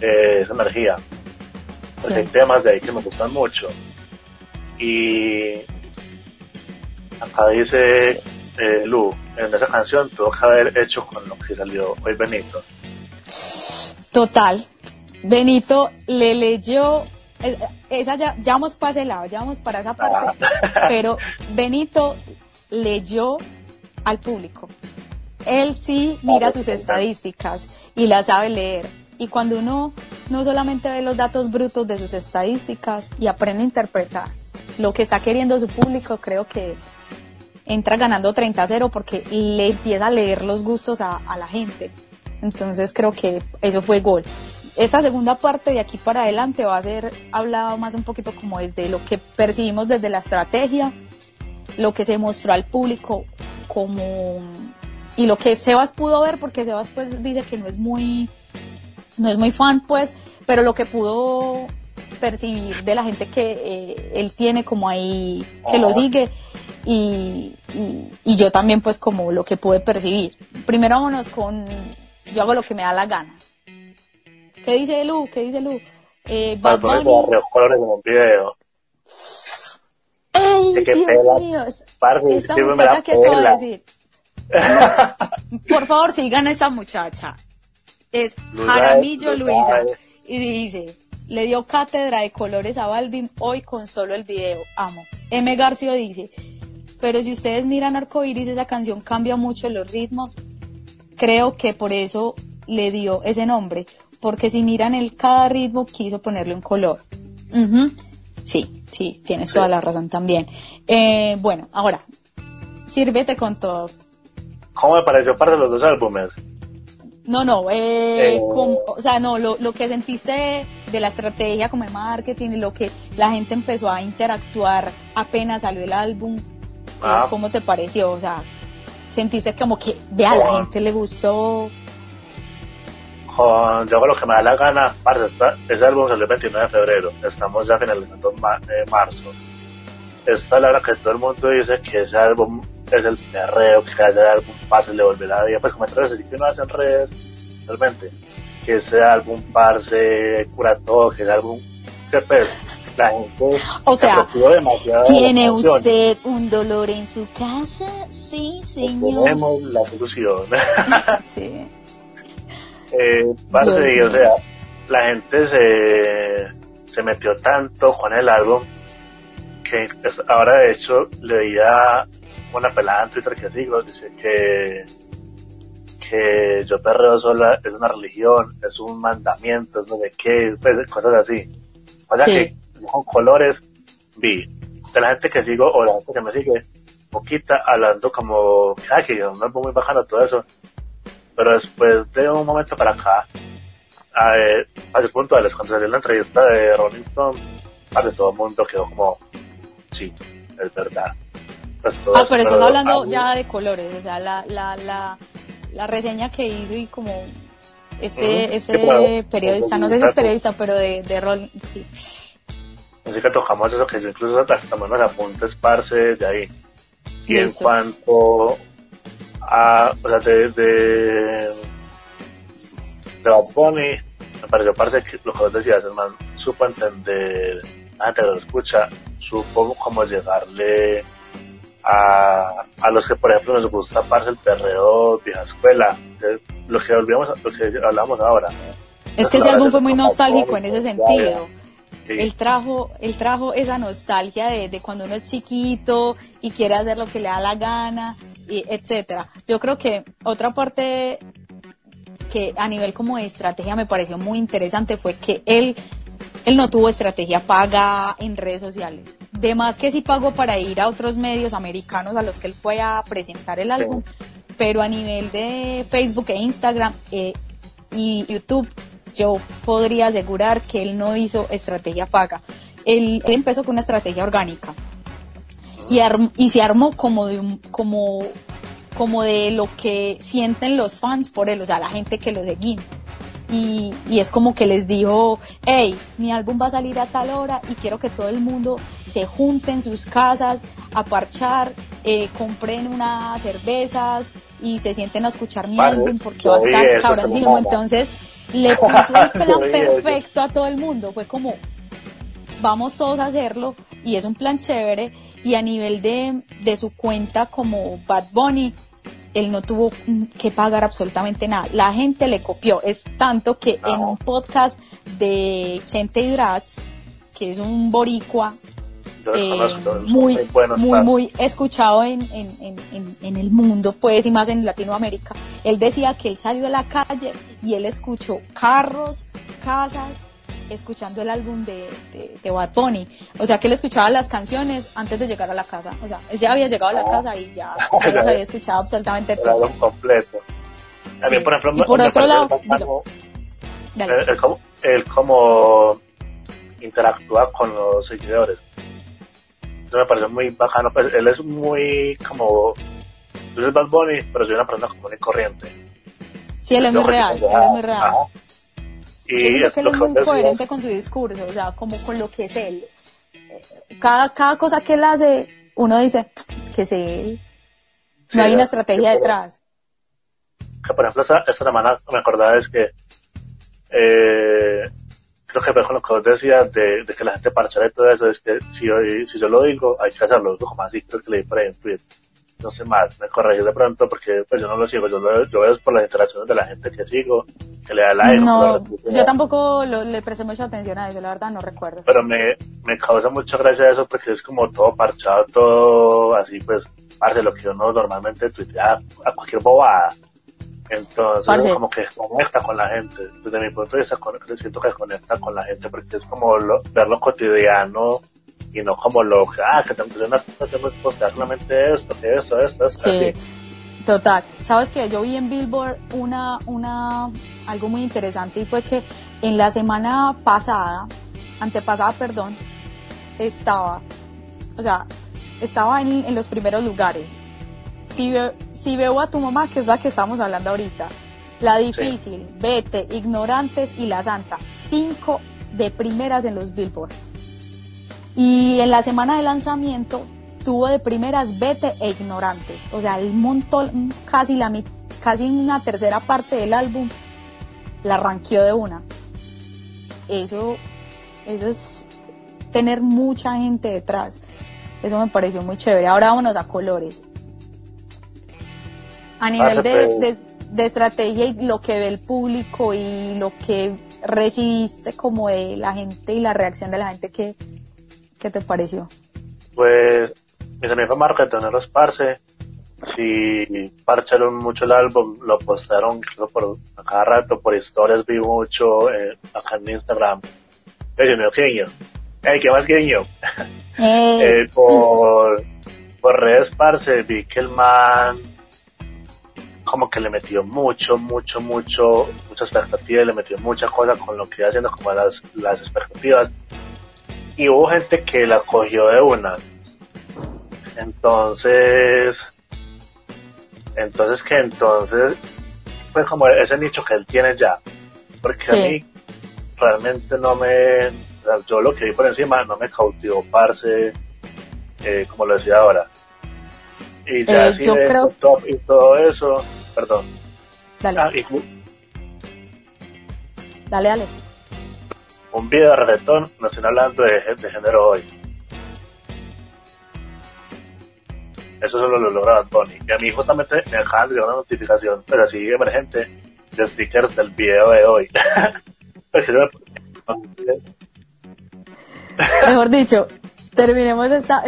eh, es energía. Porque hay temas de ahí que me gustan mucho. Y acá dice eh, Lu, en esa canción tuvo que haber hecho con lo que salió hoy Benito. Total. Benito le leyó, eh, esa ya, ya vamos para ese lado, ya vamos para esa parte, ah. *laughs* pero Benito leyó al público. Él sí mira sus estadísticas y las sabe leer. Y cuando uno no solamente ve los datos brutos de sus estadísticas y aprende a interpretar lo que está queriendo su público, creo que entra ganando 30 a 0 porque le empieza a leer los gustos a, la gente. Entonces creo que eso fue gol. Esta segunda parte de aquí para adelante va a ser hablado más un poquito como desde lo que percibimos desde la estrategia, lo que se mostró al público como y lo que Sebas pudo ver, porque Sebas pues dice que no es muy, no es muy fan pues, pero lo que pudo percibir de la gente que eh, él tiene como ahí, que lo sigue, y, y, yo también pues como lo que pude percibir. Primero vámonos con, yo hago lo que me da la gana. ¿Qué dice Lu? ¿Qué dice Lu? Eh, Bad Bunny. colores en un video. ¡Ay, Dios mío! Esta muchacha que acabo de decir *laughs* por favor, sigan a esta muchacha. Es Jaramillo Luisa. Y dice, le dio cátedra de colores a Balvin hoy con solo el video. Amo. M. García dice, pero si ustedes miran Arcoiris, esa canción cambia mucho los ritmos. Creo que por eso le dio ese nombre. Porque si miran el cada ritmo, quiso ponerle un color. Sí, sí, tienes toda la razón también. Eh, bueno, ahora, sírvete con todo. ¿Cómo me pareció para los dos álbumes? No, no, eh, eh. o sea, no, lo, lo que sentiste de la estrategia como de marketing y lo que la gente empezó a interactuar apenas salió el álbum, eh, ah. ¿cómo te pareció? O sea, sentiste como que, vea, a la gente le gustó. yo hago lo que me da la gana, parce, ese álbum salió el 29 de febrero, estamos ya finalizando marzo. Esta es la hora que todo el mundo dice que ese álbum es el perreo que se hace algún pase le volverá a pues como en redes, así que no hacen redes, realmente. que ese álbum parce cura todo, que ese álbum que pues, la gente O sea, ¿tiene usted un dolor en su casa? Sí, señor. Tenemos la solución. *laughs* Sí. eh, parce, y, o sea, la gente se, se metió tanto con el álbum que pues, ahora de hecho leía una pelada en Twitter que sigo, dice que que yo perreo sola es una religión, es un mandamiento, es no sé qué, pues, cosas así. O sea Sí. que con colores vi de la gente que sigo o la gente que me sigue, poquita hablando como, ah, que es un álbum muy bajano todo eso. Pero después de un momento para acá, a, eh, a ese punto, cuando salió la entrevista de Rolling Stone, de todo el mundo quedó como, sí, es verdad. Pues todo Ah, pero estás hablando ya de colores, o sea, la, la, la, la reseña que hizo y como este, este claro. periodista, no sé si es periodista, pero de, de rol, sí. Así que tocamos eso que yo incluso hasta unos apuntes parce de ahí. Y en cuanto a, o sea, de, de, de Bad Bunny, me pareció parce que lo que vos decías, el man supo entender, que lo escucha, supo cómo llegarle a, a los que por ejemplo nos gusta parce el perreo vieja escuela, que lo que volvíamos, lo que hablamos ahora. Es que ese álbum fue muy nostálgico en ese sentido. Sí. Él trajo, él trajo esa nostalgia de, de cuando uno es chiquito y quiere hacer lo que le da la gana, y etcétera. Yo creo que otra parte que a nivel como de estrategia me pareció muy interesante fue que él, él no tuvo estrategia paga en redes sociales. De más que sí pagó para ir a otros medios americanos a los que él fue a presentar el álbum, pero a nivel de Facebook e Instagram eh, y YouTube, yo podría asegurar que él no hizo estrategia paga. Él, él empezó con una estrategia orgánica y, arm- y se armó como de un, como, como de lo que sienten los fans por él, o sea, la gente que lo seguimos. Y, y es como que les dijo, hey, mi álbum va a salir a tal hora y quiero que todo el mundo se junte en sus casas a parchar, eh, compren unas cervezas y se sienten a escuchar mi Vale, álbum porque va a estar cabroncísimo. Entonces le puso el *laughs* plan perfecto a todo el mundo. Fue como, vamos todos a hacerlo y es un plan chévere y a nivel de, de su cuenta como Bad Bunny él no tuvo que pagar absolutamente nada. La gente le copió. Es tanto que en un podcast de Chente Hidrach que es un boricua eh, conozco, muy, muy, muy escuchado en, en, en, en, en el mundo, pues, y más en Latinoamérica. Él decía que él salió a la calle y él escuchó carros, casas, escuchando el álbum de, de, de Bad Bunny. O sea, que él escuchaba las canciones antes de llegar a la casa. O sea, él ya había llegado a la casa y ya, ya las había escuchado absolutamente el álbum todas. completo. Mí, Sí. por ejemplo, Y por otro lado, como, él como interactúa con los seguidores. Eso me parece muy bacano. Pues él es muy como. Yo soy Bad Bunny, pero soy una persona común y corriente. Sí, él es muy real, él es muy real. Ajá. Yo Y siento es que él es que muy coherente con su discurso, o sea, como con lo que es él. Eh, Cada, cada cosa que él hace, uno dice, que es él. Sí, No hay una es- estrategia yo- detrás. que por ejemplo esta, esta semana me acordaba es que eh, creo que con lo que vos decías de, de que la gente parchara y todo eso es que si yo, si yo lo digo hay que hacerlo como así creo que leí por ahí en Twitter no sé más me corregí de pronto porque pues yo no lo sigo yo lo, yo veo por las interacciones de la gente que sigo que le da like No, yo tampoco lo- le presté mucha atención a eso, la verdad no recuerdo. pero me, me causa mucha gracia eso porque es como todo parchado, todo así pues, parce, lo que uno normalmente tuitea a cualquier bobada. Entonces, Parce. como que conecta con la gente. Desde mi punto de vista, siento que conecta con la gente porque es como lo, ver lo cotidiano y no como lo que, ah, que que postear solamente esto, que esto, esto, esto, Sí, así. total. Sabes que yo vi en Billboard una, una, algo muy interesante y fue que en la semana pasada, antepasada, perdón, estaba, o sea, estaba en, en los primeros lugares. Si, ve- si veo a tu mamá, que es la que estamos hablando ahorita, la difícil, vete, ignorantes y la santa, cinco de primeras en los Billboard. Y en la semana de lanzamiento tuvo de primeras Vete e Ignorantes. O sea, el montón, casi la casi una tercera parte del álbum la ranqueó de una. Eso, eso es tener mucha gente detrás. Eso me pareció muy chévere. Ahora vámonos a colores. A nivel de, de, estrategia y lo que ve el público y lo que recibiste como de la gente y la reacción de la gente, ¿qué, qué te pareció? Pues mis amigos marketoneros Parce, si parcharon mucho el álbum, lo postaron por a cada rato, por historias vi mucho eh, acá en Instagram. Oye, mi genio. Hey, ¿qué más genio? *laughs* eh, por, por redes parce vi que el man como que le metió mucho, mucho, mucho, mucha expectativa, le metió mucha cosa con lo que iba haciendo, como las, las expectativas. Y hubo gente que la cogió de una. Entonces, entonces que entonces, pues como ese nicho que él tiene ya. Porque a mí realmente no me, yo lo que vi por encima no me cautivó parce, eh, como lo decía ahora. Y ya eh, así de creo... top y todo eso, perdón. Dale. Ah, dale, dale. Un video de reggaetón, estoy hablando de, de género hoy. Eso solo lo logra Tony. Y a mí justamente me acaban de una notificación, pero así emergente, de stickers del video de hoy. *laughs* Mejor dicho, terminemos esta,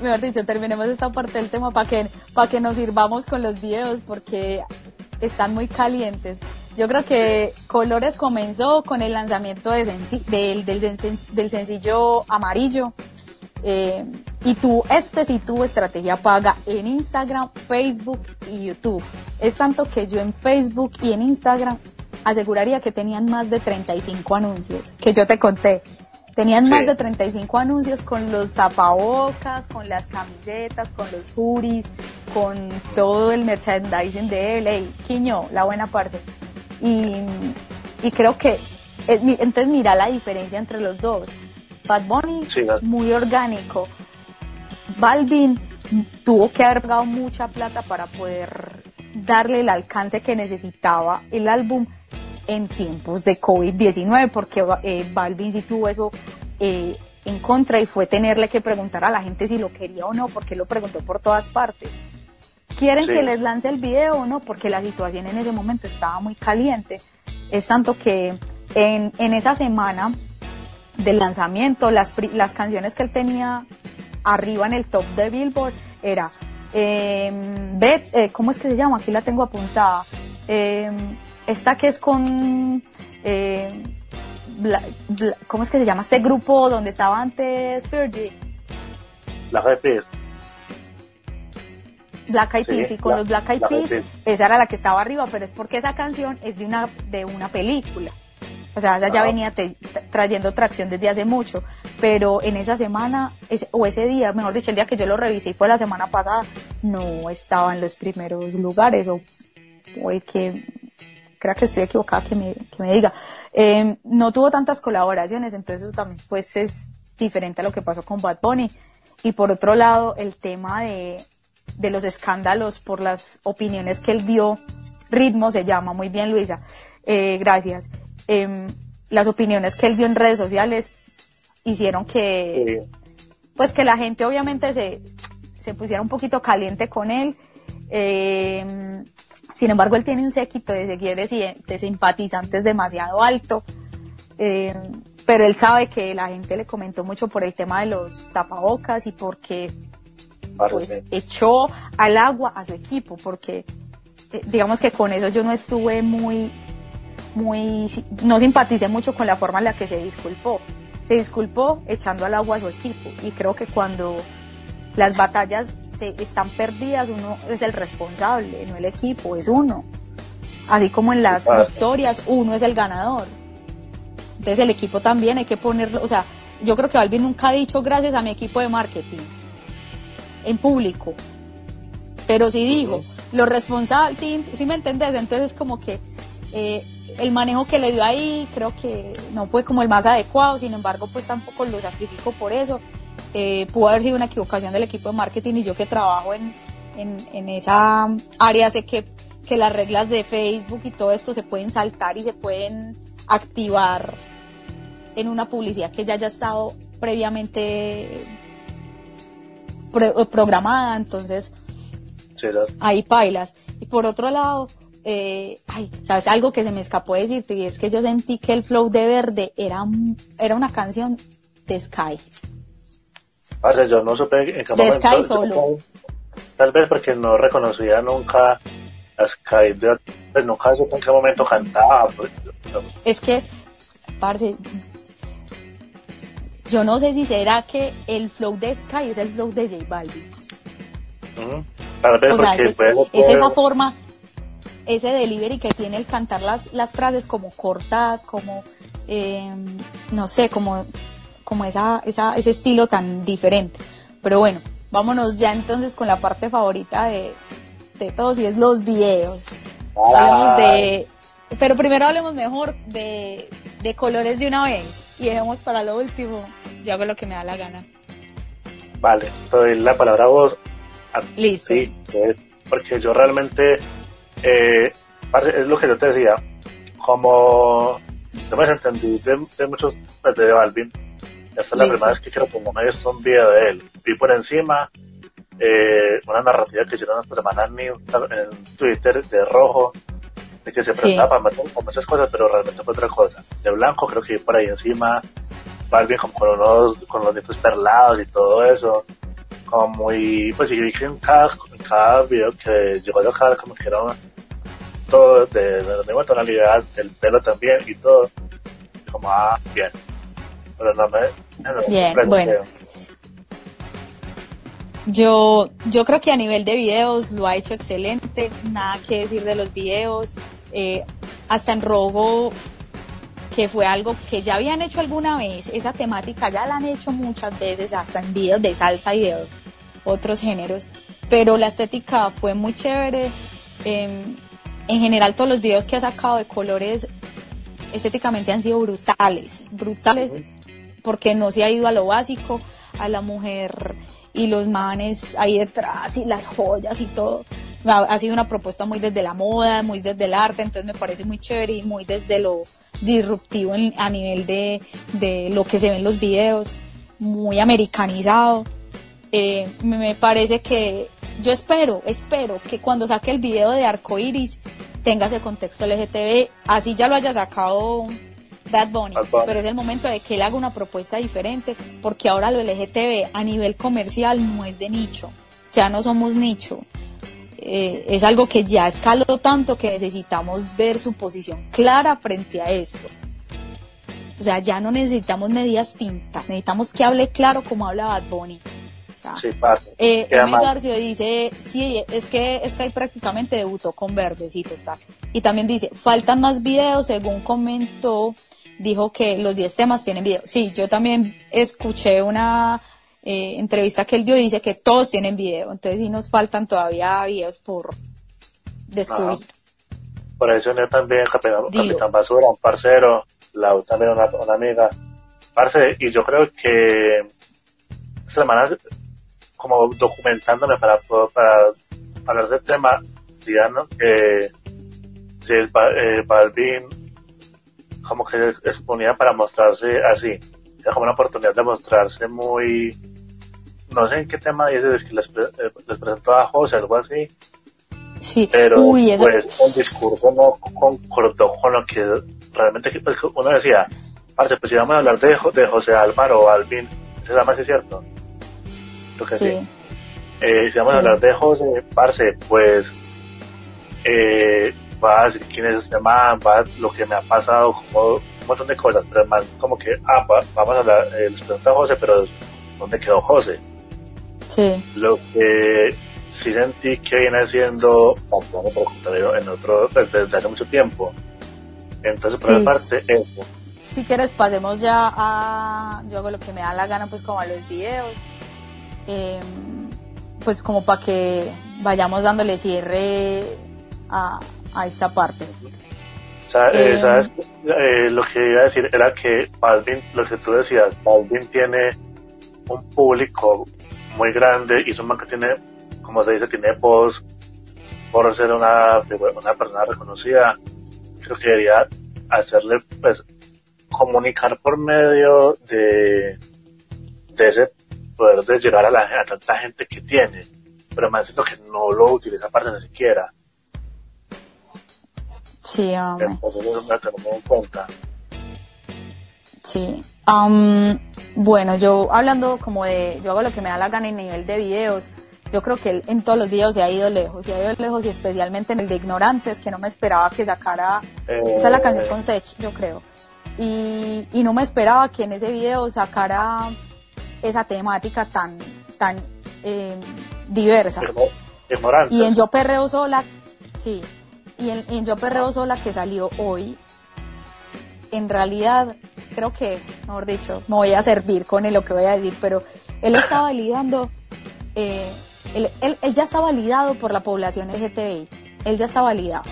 mejor dicho, terminemos esta parte del tema para que, para que nos sirvamos con los videos porque están muy calientes. Yo creo que Colores comenzó con el lanzamiento de del, del, sencillo amarillo. Eh, y tú, este sí tuvo estrategia paga en Instagram, Facebook y YouTube. Es tanto que yo en Facebook y en Instagram aseguraría que tenían más de 35 anuncios, que yo te conté. Tenían más de 35 anuncios con los tapabocas, con las camisetas, con los juris, con todo el merchandising de él. Quiño, la buena parce. Y, y creo que, eh, entonces mira la diferencia entre los dos. Bad Bunny, muy orgánico. Balvin tuvo que haber pagado mucha plata para poder darle el alcance que necesitaba el álbum en tiempos de COVID-19, porque eh, Balvin sí tuvo eso eh, en contra y fue tenerle que preguntar a la gente si lo quería o no, porque lo preguntó por todas partes. ¿Quieren que les lance el video o no? Porque la situación en ese momento estaba muy caliente. Es tanto que en, en esa semana del lanzamiento, las, las canciones que él tenía arriba en el top de Billboard era eh, eh, ¿cómo es que se llama? Aquí la tengo apuntada. Eh, esta que es con, eh, ¿cómo es que se llama este grupo donde estaba antes Fergie? Eyed Peas. Black Eyed Peas, y con los Black Eyed Peas, esa era la que estaba arriba, pero es porque esa canción es de una, de una película. O sea, esa ya venía trayendo tracción desde hace mucho, pero en esa semana, o ese día, mejor dicho, el día que yo lo revisé fue la semana pasada, no estaba en los primeros lugares, o, o el que creo que estoy equivocada que me, que me diga. Eh, no tuvo tantas colaboraciones, entonces eso también pues es diferente a lo que pasó con Bad Bunny. Y por otro lado, el tema de, de los escándalos por las opiniones que él dio, ritmo se llama, muy bien Luisa, eh, gracias. Eh, las opiniones que él dio en redes sociales hicieron que, pues que la gente obviamente se, se pusiera un poquito caliente con él. Eh, sin embargo, él tiene un séquito de seguidores y de simpatizantes demasiado alto. Eh, pero él sabe que la gente le comentó mucho por el tema de los tapabocas y porque pues echó al agua a su equipo, porque eh, digamos que con eso yo no estuve muy, muy, no simpaticé mucho con la forma en la que se disculpó. Se disculpó echando al agua a su equipo y creo que cuando las batallas se, están perdidas, uno es el responsable, no el equipo, es uno. Así como en las victorias, uno es el ganador. Entonces el equipo también hay que ponerlo, o sea, yo creo que Balvin nunca ha dicho gracias a mi equipo de marketing en público, pero sí dijo, los responsables, ¿sí me entendés? Entonces como que eh, el manejo que le dio ahí creo que no fue como el más adecuado, sin embargo pues tampoco lo sacrifico por eso. Eh, pudo haber sido una equivocación del equipo de marketing y yo que trabajo en, en, esa área sé que, que las reglas de Facebook y todo esto se pueden saltar y se pueden activar en una publicidad que ya haya estado previamente programada, entonces ahí pailas. Y por otro lado, eh, ay, ¿sabes? Algo que se me escapó de decirte y es que yo sentí que el flow de Verde era, era una canción de Sky. yo no supe en qué de Sky solo. Tal vez porque no reconocía nunca a Sky, pues nunca supe en qué momento cantaba. Pues, es que, parce, yo no sé si será que el flow de Sky es el flow de J Balvin. Tal vez es esa forma ese delivery que tiene el cantar las, las frases como cortadas, como, eh, no sé, como, como esa, esa, ese estilo tan diferente. Pero bueno, vámonos ya entonces con la parte favorita de, de todos y es los videos. Hablemos de, pero primero hablemos mejor de, de colores de una vez y dejemos para lo último, yo hago lo que me da la gana. Vale, doy la palabra a vos. Listo. Sí, porque yo realmente eh, es lo que yo te decía, como no me entendí de, muchos pues, de Balvin, esta es la primera vez que quiero poner un video de él. Vi por encima eh, una narrativa que hicieron esta semana en, en Twitter de rojo, de que se prestaba para meter con muchas cosas, pero realmente fue otra cosa. De blanco creo que por ahí encima, Balvin como con, unos, con los dientes perlados y todo eso como muy, pues sí, vi que en cada, en cada video que llegó a tocar como que era todo de, la misma tonalidad, el pelo también y todo, como, ah, bien. Pero no me... bien, bueno. Yo, yo creo que a nivel de videos lo ha hecho excelente, nada que decir de los videos, eh, hasta en rojo que fue algo que ya habían hecho alguna vez, esa temática ya la han hecho muchas veces, hasta en videos de salsa y de otros géneros, pero la estética fue muy chévere. Em, en general todos los videos que ha sacado de colores estéticamente han sido brutales, brutales, porque no se ha ido a lo básico, a la mujer y los manes ahí detrás y las joyas y todo. Ha, sido una propuesta muy desde la moda, muy desde el arte, entonces me parece muy chévere y muy desde lo disruptivo a nivel de, de lo que se ve en los videos, muy americanizado. Eh, me parece que yo espero, espero que cuando saque el video de Arcoiris tenga ese contexto LGTB, así ya lo haya sacado Bad Bunny, pero es el momento de que él haga una propuesta diferente, porque ahora lo LGTB a nivel comercial no es de nicho, ya no somos nicho. Eh, es algo que ya escaló tanto que necesitamos ver su posición clara frente a esto. O sea, ya no necesitamos medias tintas, necesitamos que hable claro como habla Bad Bunny. sí. Eh, García dice, sí, es que Sky prácticamente debutó con Verde, sí, total. Y también dice, faltan más videos, según comentó, dijo que los 10 temas tienen video. Sí, yo también escuché una eh, entrevista que él dio y dice que todos tienen video, entonces sí nos faltan todavía videos por descubrir. Por eso yo también, Capitán, Capitán, Basura, un parcero, Lau también una, una amiga, parce, y yo creo que esta semana como documentándome para, para, hablar del tema, digamos que si el eh, Balvin como que exponía para mostrarse así, era como una oportunidad de mostrarse muy no sé en qué tema dice, es que les, eh, les presentó a José, algo así. Sí, pero pues un discurso no concordó con lo que realmente pues, uno decía, parce, pues si vamos a hablar de, de José Álvaro o Alvin, ¿se llama así cierto? Lo que sí. Eh, si vamos a hablar de José, parce, pues eh, va a decir quién es este man, va a lo que me ha pasado, como un montón de cosas, pero más como que, ah, vamos a hablar, eh, les pregunto a José, pero ¿dónde quedó José? Sí. Lo que sí sentí que viene siendo en otro, pues, desde hace mucho tiempo. Entonces, por sí. parte, eso. Si quieres, pasemos ya a. Yo hago lo que me da la gana, pues, como a los videos. Em, pues, como para que vayamos dándole cierre a, a esta parte. O sea, eh, em, ¿sabes? Eh, lo que iba a decir era que Balvin, lo que tú decías, Balvin tiene un público muy grande y es un man que tiene, como se dice, tiene voz por ser una, una persona reconocida, creo que debería hacerle, pues, comunicar por medio de, de ese poder de llegar a, la, a tanta gente que tiene, pero me siento que no lo utiliza para ni siquiera. En cuenta. Sí. Am, bueno, yo hablando como de, yo hago lo que me da la gana en nivel de videos. Yo creo que él en todos los videos se ha ido lejos, se ha ido lejos y especialmente en el de Ignorantes, que no me esperaba que sacara, esa es la canción con Sech, yo creo. Y, y no me esperaba que en ese video sacara esa temática tan, tan eh, diversa. Igno- Ignorantes. Y en Yo Perreo Sola, sí, y en, en Yo Perreo Sola que salió hoy, en realidad creo que, mejor dicho, me voy a servir con lo que voy a decir, pero él está *laughs* validando, eh, él, él- él ya está validado por la población LGTBI, él ya está validado.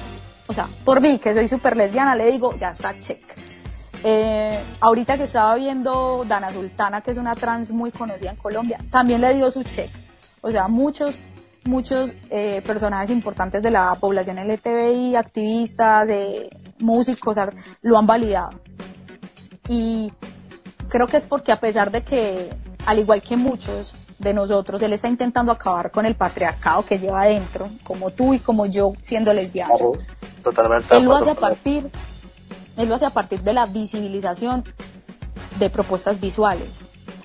O sea, por mí, que soy súper lesbiana, le digo, ya está, check. Eh, ahorita que estaba viendo Dana Sultana, que es una trans muy conocida en Colombia, también le dio su check. O sea, muchos, muchos eh, personajes importantes de la población LGTBI, activistas, eh, músicos, lo han validado. Y creo que es porque a pesar de que, al igual que muchos de nosotros, él está intentando acabar con el patriarcado que lleva adentro, como tú y como yo siendo lesbiana Totalmente. él lo hace a partir él lo hace a partir de la visibilización de propuestas visuales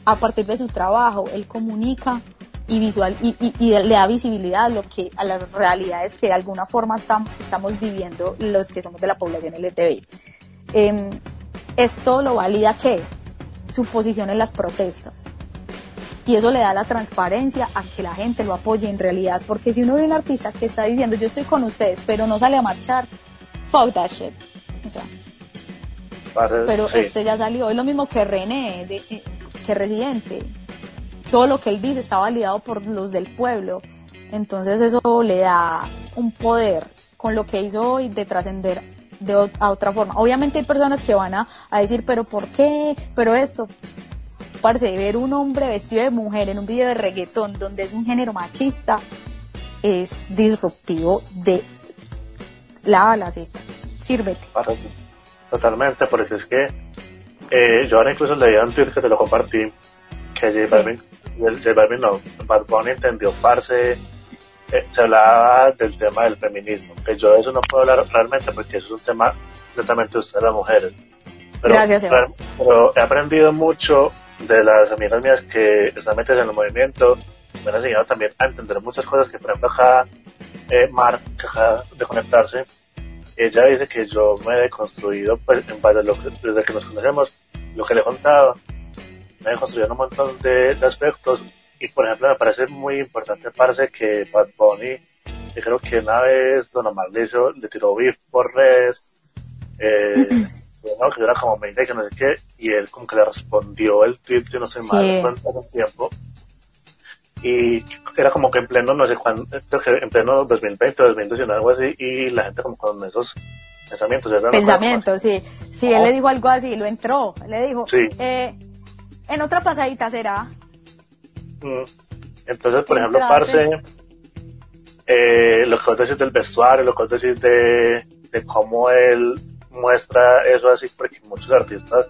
a partir de su trabajo él comunica y visual y, y- y le da visibilidad a lo que a las realidades que de alguna forma estam- estamos viviendo los que somos de la población LGTBI Em, esto lo valida que su posición en las protestas y eso le da la transparencia a que la gente lo apoye en realidad, porque si uno ve un artista que está diciendo yo estoy con ustedes, pero no sale a marchar, fuck that shit. O sea, pero sí. este ya salió, es lo mismo que René, de- eh, que Residente. Todo lo que él dice está validado por los del pueblo. Entonces eso le da un poder con lo que hizo hoy de trascender de ot- a otra forma. Obviamente hay personas que van a, a decir, pero ¿por qué? Pero esto. Parce, ver un hombre vestido de mujer en un video de reggaetón donde es un género machista es disruptivo de la la Z. Sírvete. Totalmente, porque es que eh, yo ahora incluso leía un tweet que te lo compartí, que J Sí. El no, Bad Bunny entendió, parce, eh, se hablaba del tema del feminismo, que yo de eso no puedo hablar realmente porque eso es un tema netamente de las mujeres. Pero, Gracias, Sebas. pero- he aprendido mucho de las amigas mías que están metidas en el movimiento, me han enseñado también a entender muchas cosas que, por ejemplo, acá, eh, Mar, que acaba de conectarse, ella dice que yo me he deconstruido pues, en base a lo que, desde que nos conocemos, lo que le he contado, me en un montón de, de aspectos y por ejemplo me parece muy importante, parece que Bad Bunny, yo creo que una vez Don Omar le hizo, le tiró beef por redes, eh, *laughs* no, que era como me dice que no sé qué, y él como que le respondió el tweet, yo no sé mal, Sí. un tiempo, y era como que en pleno, no sé cuándo, creo que en pleno 2020 o 2019, algo así, y la gente como con esos pensamientos. Pensamientos, sí. Sí, él le dijo algo así, lo entró. Le dijo, Sí. eh, en otra pasadita será. Mm. Entonces, por ejemplo. Parce, eh, lo que vos decís del vestuario, lo que vos decís de, de cómo él muestra eso así, porque muchos artistas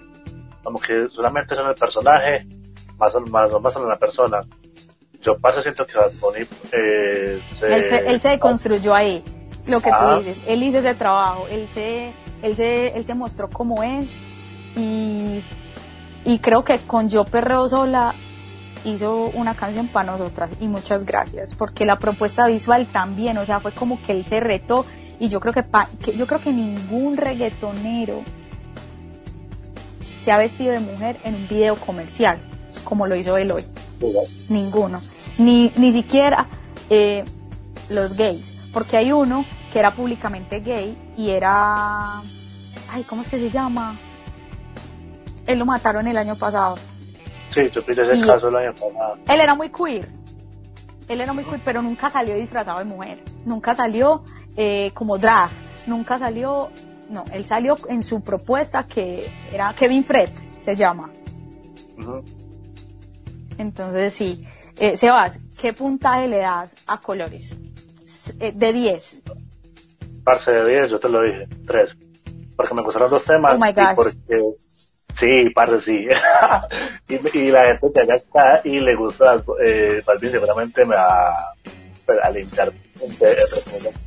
como que solamente son el personaje, más son, más, más son la persona. Yo Parce siento que Bad Bunny, eh, se- Él se, él se deconstruyó ahí, lo que Ah. tú dices. Él hizo ese trabajo, él se, él se, él se mostró como es y, y creo que con Yo Perreo Sola hizo una canción para nosotras y muchas gracias porque la propuesta visual también, o sea, fue como que él se retó y yo creo que, pa- que yo creo que ningún reggaetonero se ha vestido de mujer en un video comercial como lo hizo él hoy ninguno, ni, ni siquiera eh, los gays, porque hay uno que era públicamente gay y era, ay, ¿cómo es que se llama? Él lo mataron el año pasado. Sí, yo pillé ese Y- caso el año pasado. Él era muy queer, él era muy queer, pero nunca salió disfrazado de mujer, nunca salió eh, como drag, nunca salió, no, él salió en su propuesta que era Kevin Fred, se llama. Entonces sí, eh, Sebas, ¿qué puntaje le das a colores? eh, de 10. Parce de 10, yo te lo dije, 3. Porque me gustaron dos temas. Oh my y porque Sí, parce, sí. *laughs* y, y la gente que allá está y le gusta eh, Balvin seguramente me va pues, a limpiar.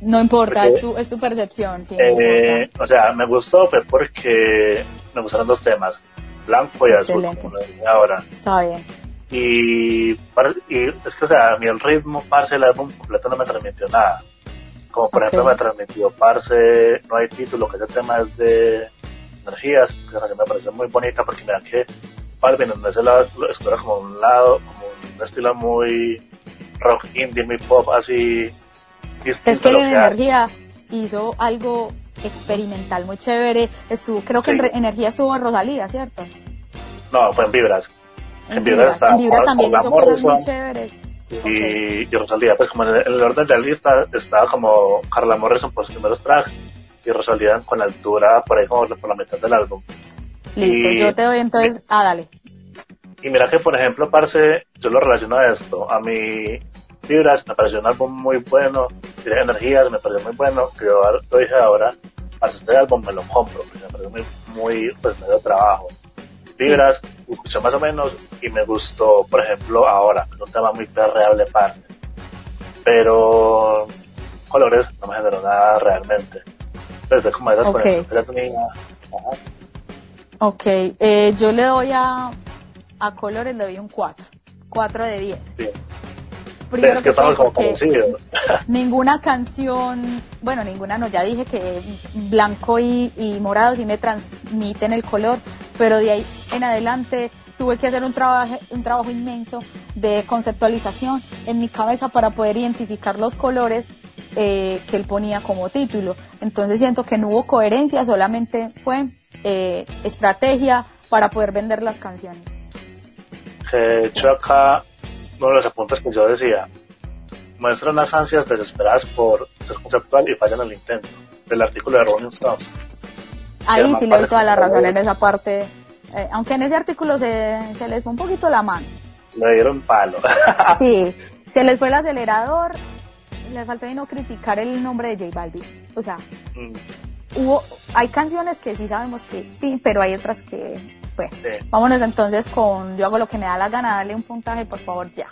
No importa, Porque- es tu, es tu percepción, sí. Eh, o sea, me gustó fue porque me gustaron dos temas, blanco y azul, Excelente. como lo dije ahora. Está bien. Y, y es que, o sea, a mí el ritmo, parce, el álbum completo no me transmitió nada. Como por ejemplo me transmitió, parce, no hay título, que ese tema es de energías, que me pareció muy bonita porque mira que Balvin en ese lado lo explora como un lado, como un estilo muy rock indie, muy pop, así. Es que la energía hizo algo experimental muy chévere. Estuvo, creo que en. Re- energía estuvo Rosalía, ¿cierto? No, fue en Vibras. En En Vibras, Vibras en Vibras también hizo cosas muy chéveres. y, y Rosalía, pues como en el, en el orden de la lista estaba como Carla Morrison por sus primeros tracks y Rosalía con la altura por ahí como por la mitad del álbum. Listo, Y- yo te doy entonces. Ah, dale. Y mira que por ejemplo, parce, yo lo relaciono a esto, a mi Vibras me pareció un álbum muy bueno, tiene energías, me pareció muy bueno, que yo lo dije ahora, parce, este álbum me lo compro, porque me pareció muy, muy pues medio trabajo. Vibras, escuché más o menos y me gustó, por ejemplo, ahora, es un tema muy perreable parte. Pero colores no me generó nada realmente. Desde como esas Ok. Ajá. Eh, yo le doy a, a colores, le doy un 4. 4 de 10. Sí. Primero es que que todo como *laughs* ninguna canción, bueno, ninguna no, ya dije que blanco y, y morado sí me transmiten el color, pero de ahí en adelante tuve que hacer un trabajo, un trabajo inmenso de conceptualización en mi cabeza para poder identificar los colores eh, que él ponía como título. Entonces siento que no hubo coherencia, solamente fue eh, estrategia para poder vender las canciones. de hecho acá uno de los apuntes que yo decía muestra unas ansias desesperadas por ser conceptual y fallan el intento del artículo de Rolling Stone Ahí sí le doy toda la razón en esa parte, eh, aunque en ese artículo se, se les fue un poquito la mano. le dieron palo *laughs* Sí, se les fue el acelerador, les faltó y no criticar el nombre de J Balvin. O sea, Mm, hubo, hay canciones que sí sabemos que sí, pero hay otras que, pues, sí. vámonos entonces con Yo hago lo que me da la gana, dale un puntaje por favor ya.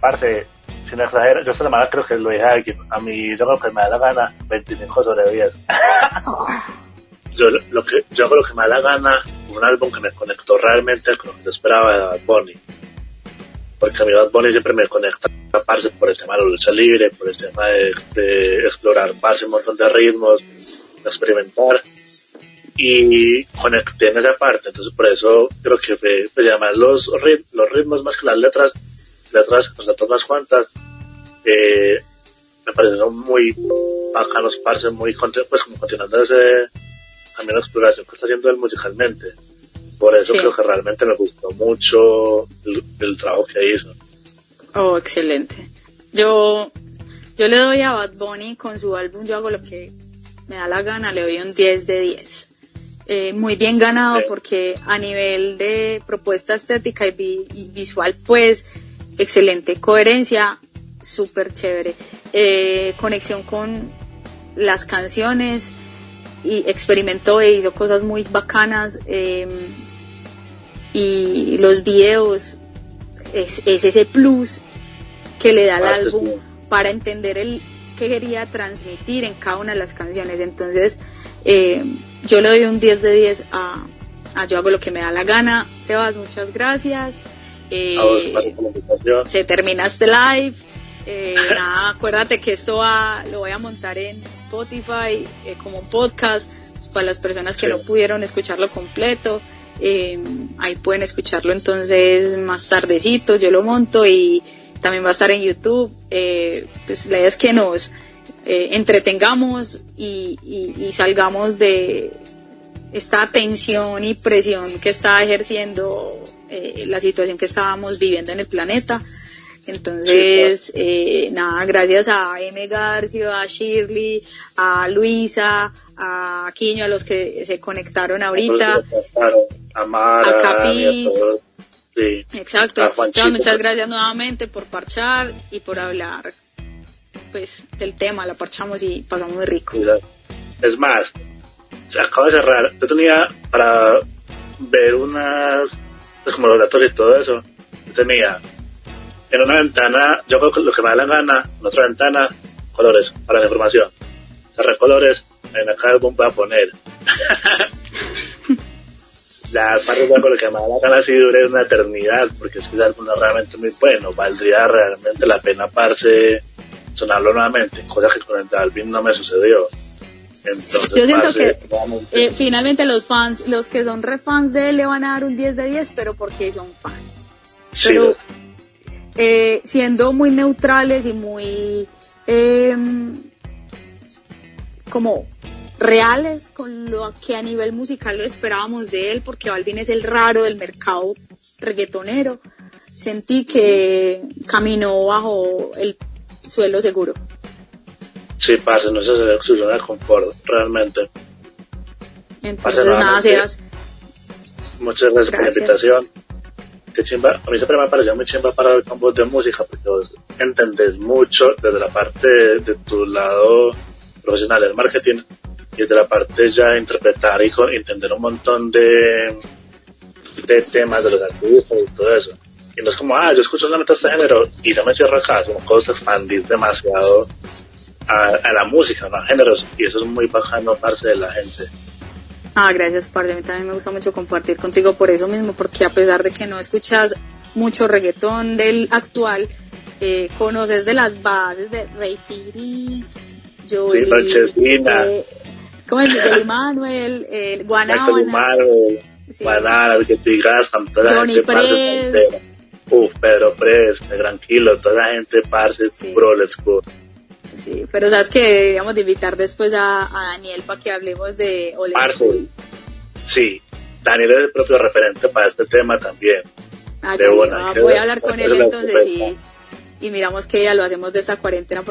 parce sin exagerar yo esta semana creo que lo dije a alguien a mí yo creo que me da la gana 25 sobre 10 *laughs* yo lo que yo hago lo que me da la gana un álbum que me conectó realmente con lo que yo esperaba de Bunny porque a mí Bad Bunny siempre me conecta parce por el tema de la lucha libre por el tema de, explorar parce un montón de ritmos experimentar y conecté en esa parte. Entonces por eso creo que fue pues, además los, rit- los ritmos más que las letras letras con las cuantas eh, me parecieron muy bacanos parce muy pues como continuando ese camino de exploración que está haciendo él musicalmente por eso Sí. creo que realmente me gustó mucho el, el trabajo que hizo Oh, excelente. Yo, yo le doy a Bad Bunny con su álbum Yo hago lo que me da la gana, le doy un 10 de 10. Eh, muy bien ganado Sí. porque a nivel de propuesta estética y, vi- y visual, pues, excelente. Coherencia, súper chévere. Eh, conexión con las canciones y experimentó e hizo cosas muy bacanas. eh, y los videos es, es ese plus que le da al álbum para entender el que quería transmitir en cada una de las canciones. Entonces, eh, yo le doy un 10 de 10 a, a Yo hago lo que me da la gana. Sebas, muchas gracias. Eh, vos se termina este live. Eh, *laughs* nada, acuérdate que esto va- lo voy a montar en Spotify eh, como un podcast pues, para las personas que Sí. no pudieron escucharlo completo. Eh, ahí pueden escucharlo entonces más tardecito, yo lo monto y también va a estar en YouTube. Eh, pues la idea es que nos eh, entretengamos y, y- y salgamos de esta tensión y presión que está ejerciendo eh, la situación que estábamos viviendo en el planeta. Entonces, eh, nada, gracias a M. Garcio, a Shirley, a Luisa, a Quiño, a los que se conectaron ahorita. A Mara a sí Exacto. A Juanchito. Entonces, muchas gracias nuevamente por parchar y por hablar. pues del tema, la parchamos y pasamos muy rico. Es más, se acaba de cerrar. Yo tenía para ver unas, pues como los datos y todo eso, yo tenía en una ventana, yo creo que lo que me da la gana, en otra ventana, colores para la información. Cerré colores, en acá álbum voy a poner. *laughs* la parte con lo que me da la gana si dure una eternidad, porque es que es algo realmente muy bueno, valdría realmente la pena parse sonarlo nuevamente, cosa que con el álbum no me sucedió. Entonces, Yo siento que eh, finalmente los fans, los que son refans de él le van a dar un 10 de 10, pero porque son fans. Pero eh, siendo muy neutrales y muy eh, como reales con lo que a nivel musical lo esperábamos de él, porque Balvin es el raro del mercado reggaetonero. Sentí que caminó bajo el suelo seguro. Sí, pasa, no se su zona de confort, realmente. Entonces, nada, seas. Muchas gracias, por la invitación. Qué chimba, a mí siempre me ha parecido muy chimba para el campo de música, porque vos entendés mucho desde la parte de, tu lado profesional del marketing y desde la parte ya de interpretar y entender un montón de, de temas de los artistas y todo eso. Y no es como, ah, yo escucho solamente este género y se me cierra acá, son cosas expandir demasiado a, la música, a géneros, y eso es muy bajano parte de la gente. Ah, gracias, Parle. A mí también me gusta mucho compartir contigo por eso mismo, porque a pesar de que no escuchas mucho reggaetón del actual, eh, conoces de las bases de Rey Piri, Joey, sí, eh, ¿cómo es Miguel Manuel, eh, Guanábana, sí. Guanábana, que te gastan, toda Johnny Press. Uf, Pedro Press, tranquilo, toda la gente parce, sí. bro, let's go. Sí, pero sabes que deberíamos de invitar después a, Daniel para que hablemos de Ole Sí, Daniel es el propio referente para este tema también. Ah, de voy a hablar con él entonces y, y miramos que ya lo hacemos de esa cuarentena.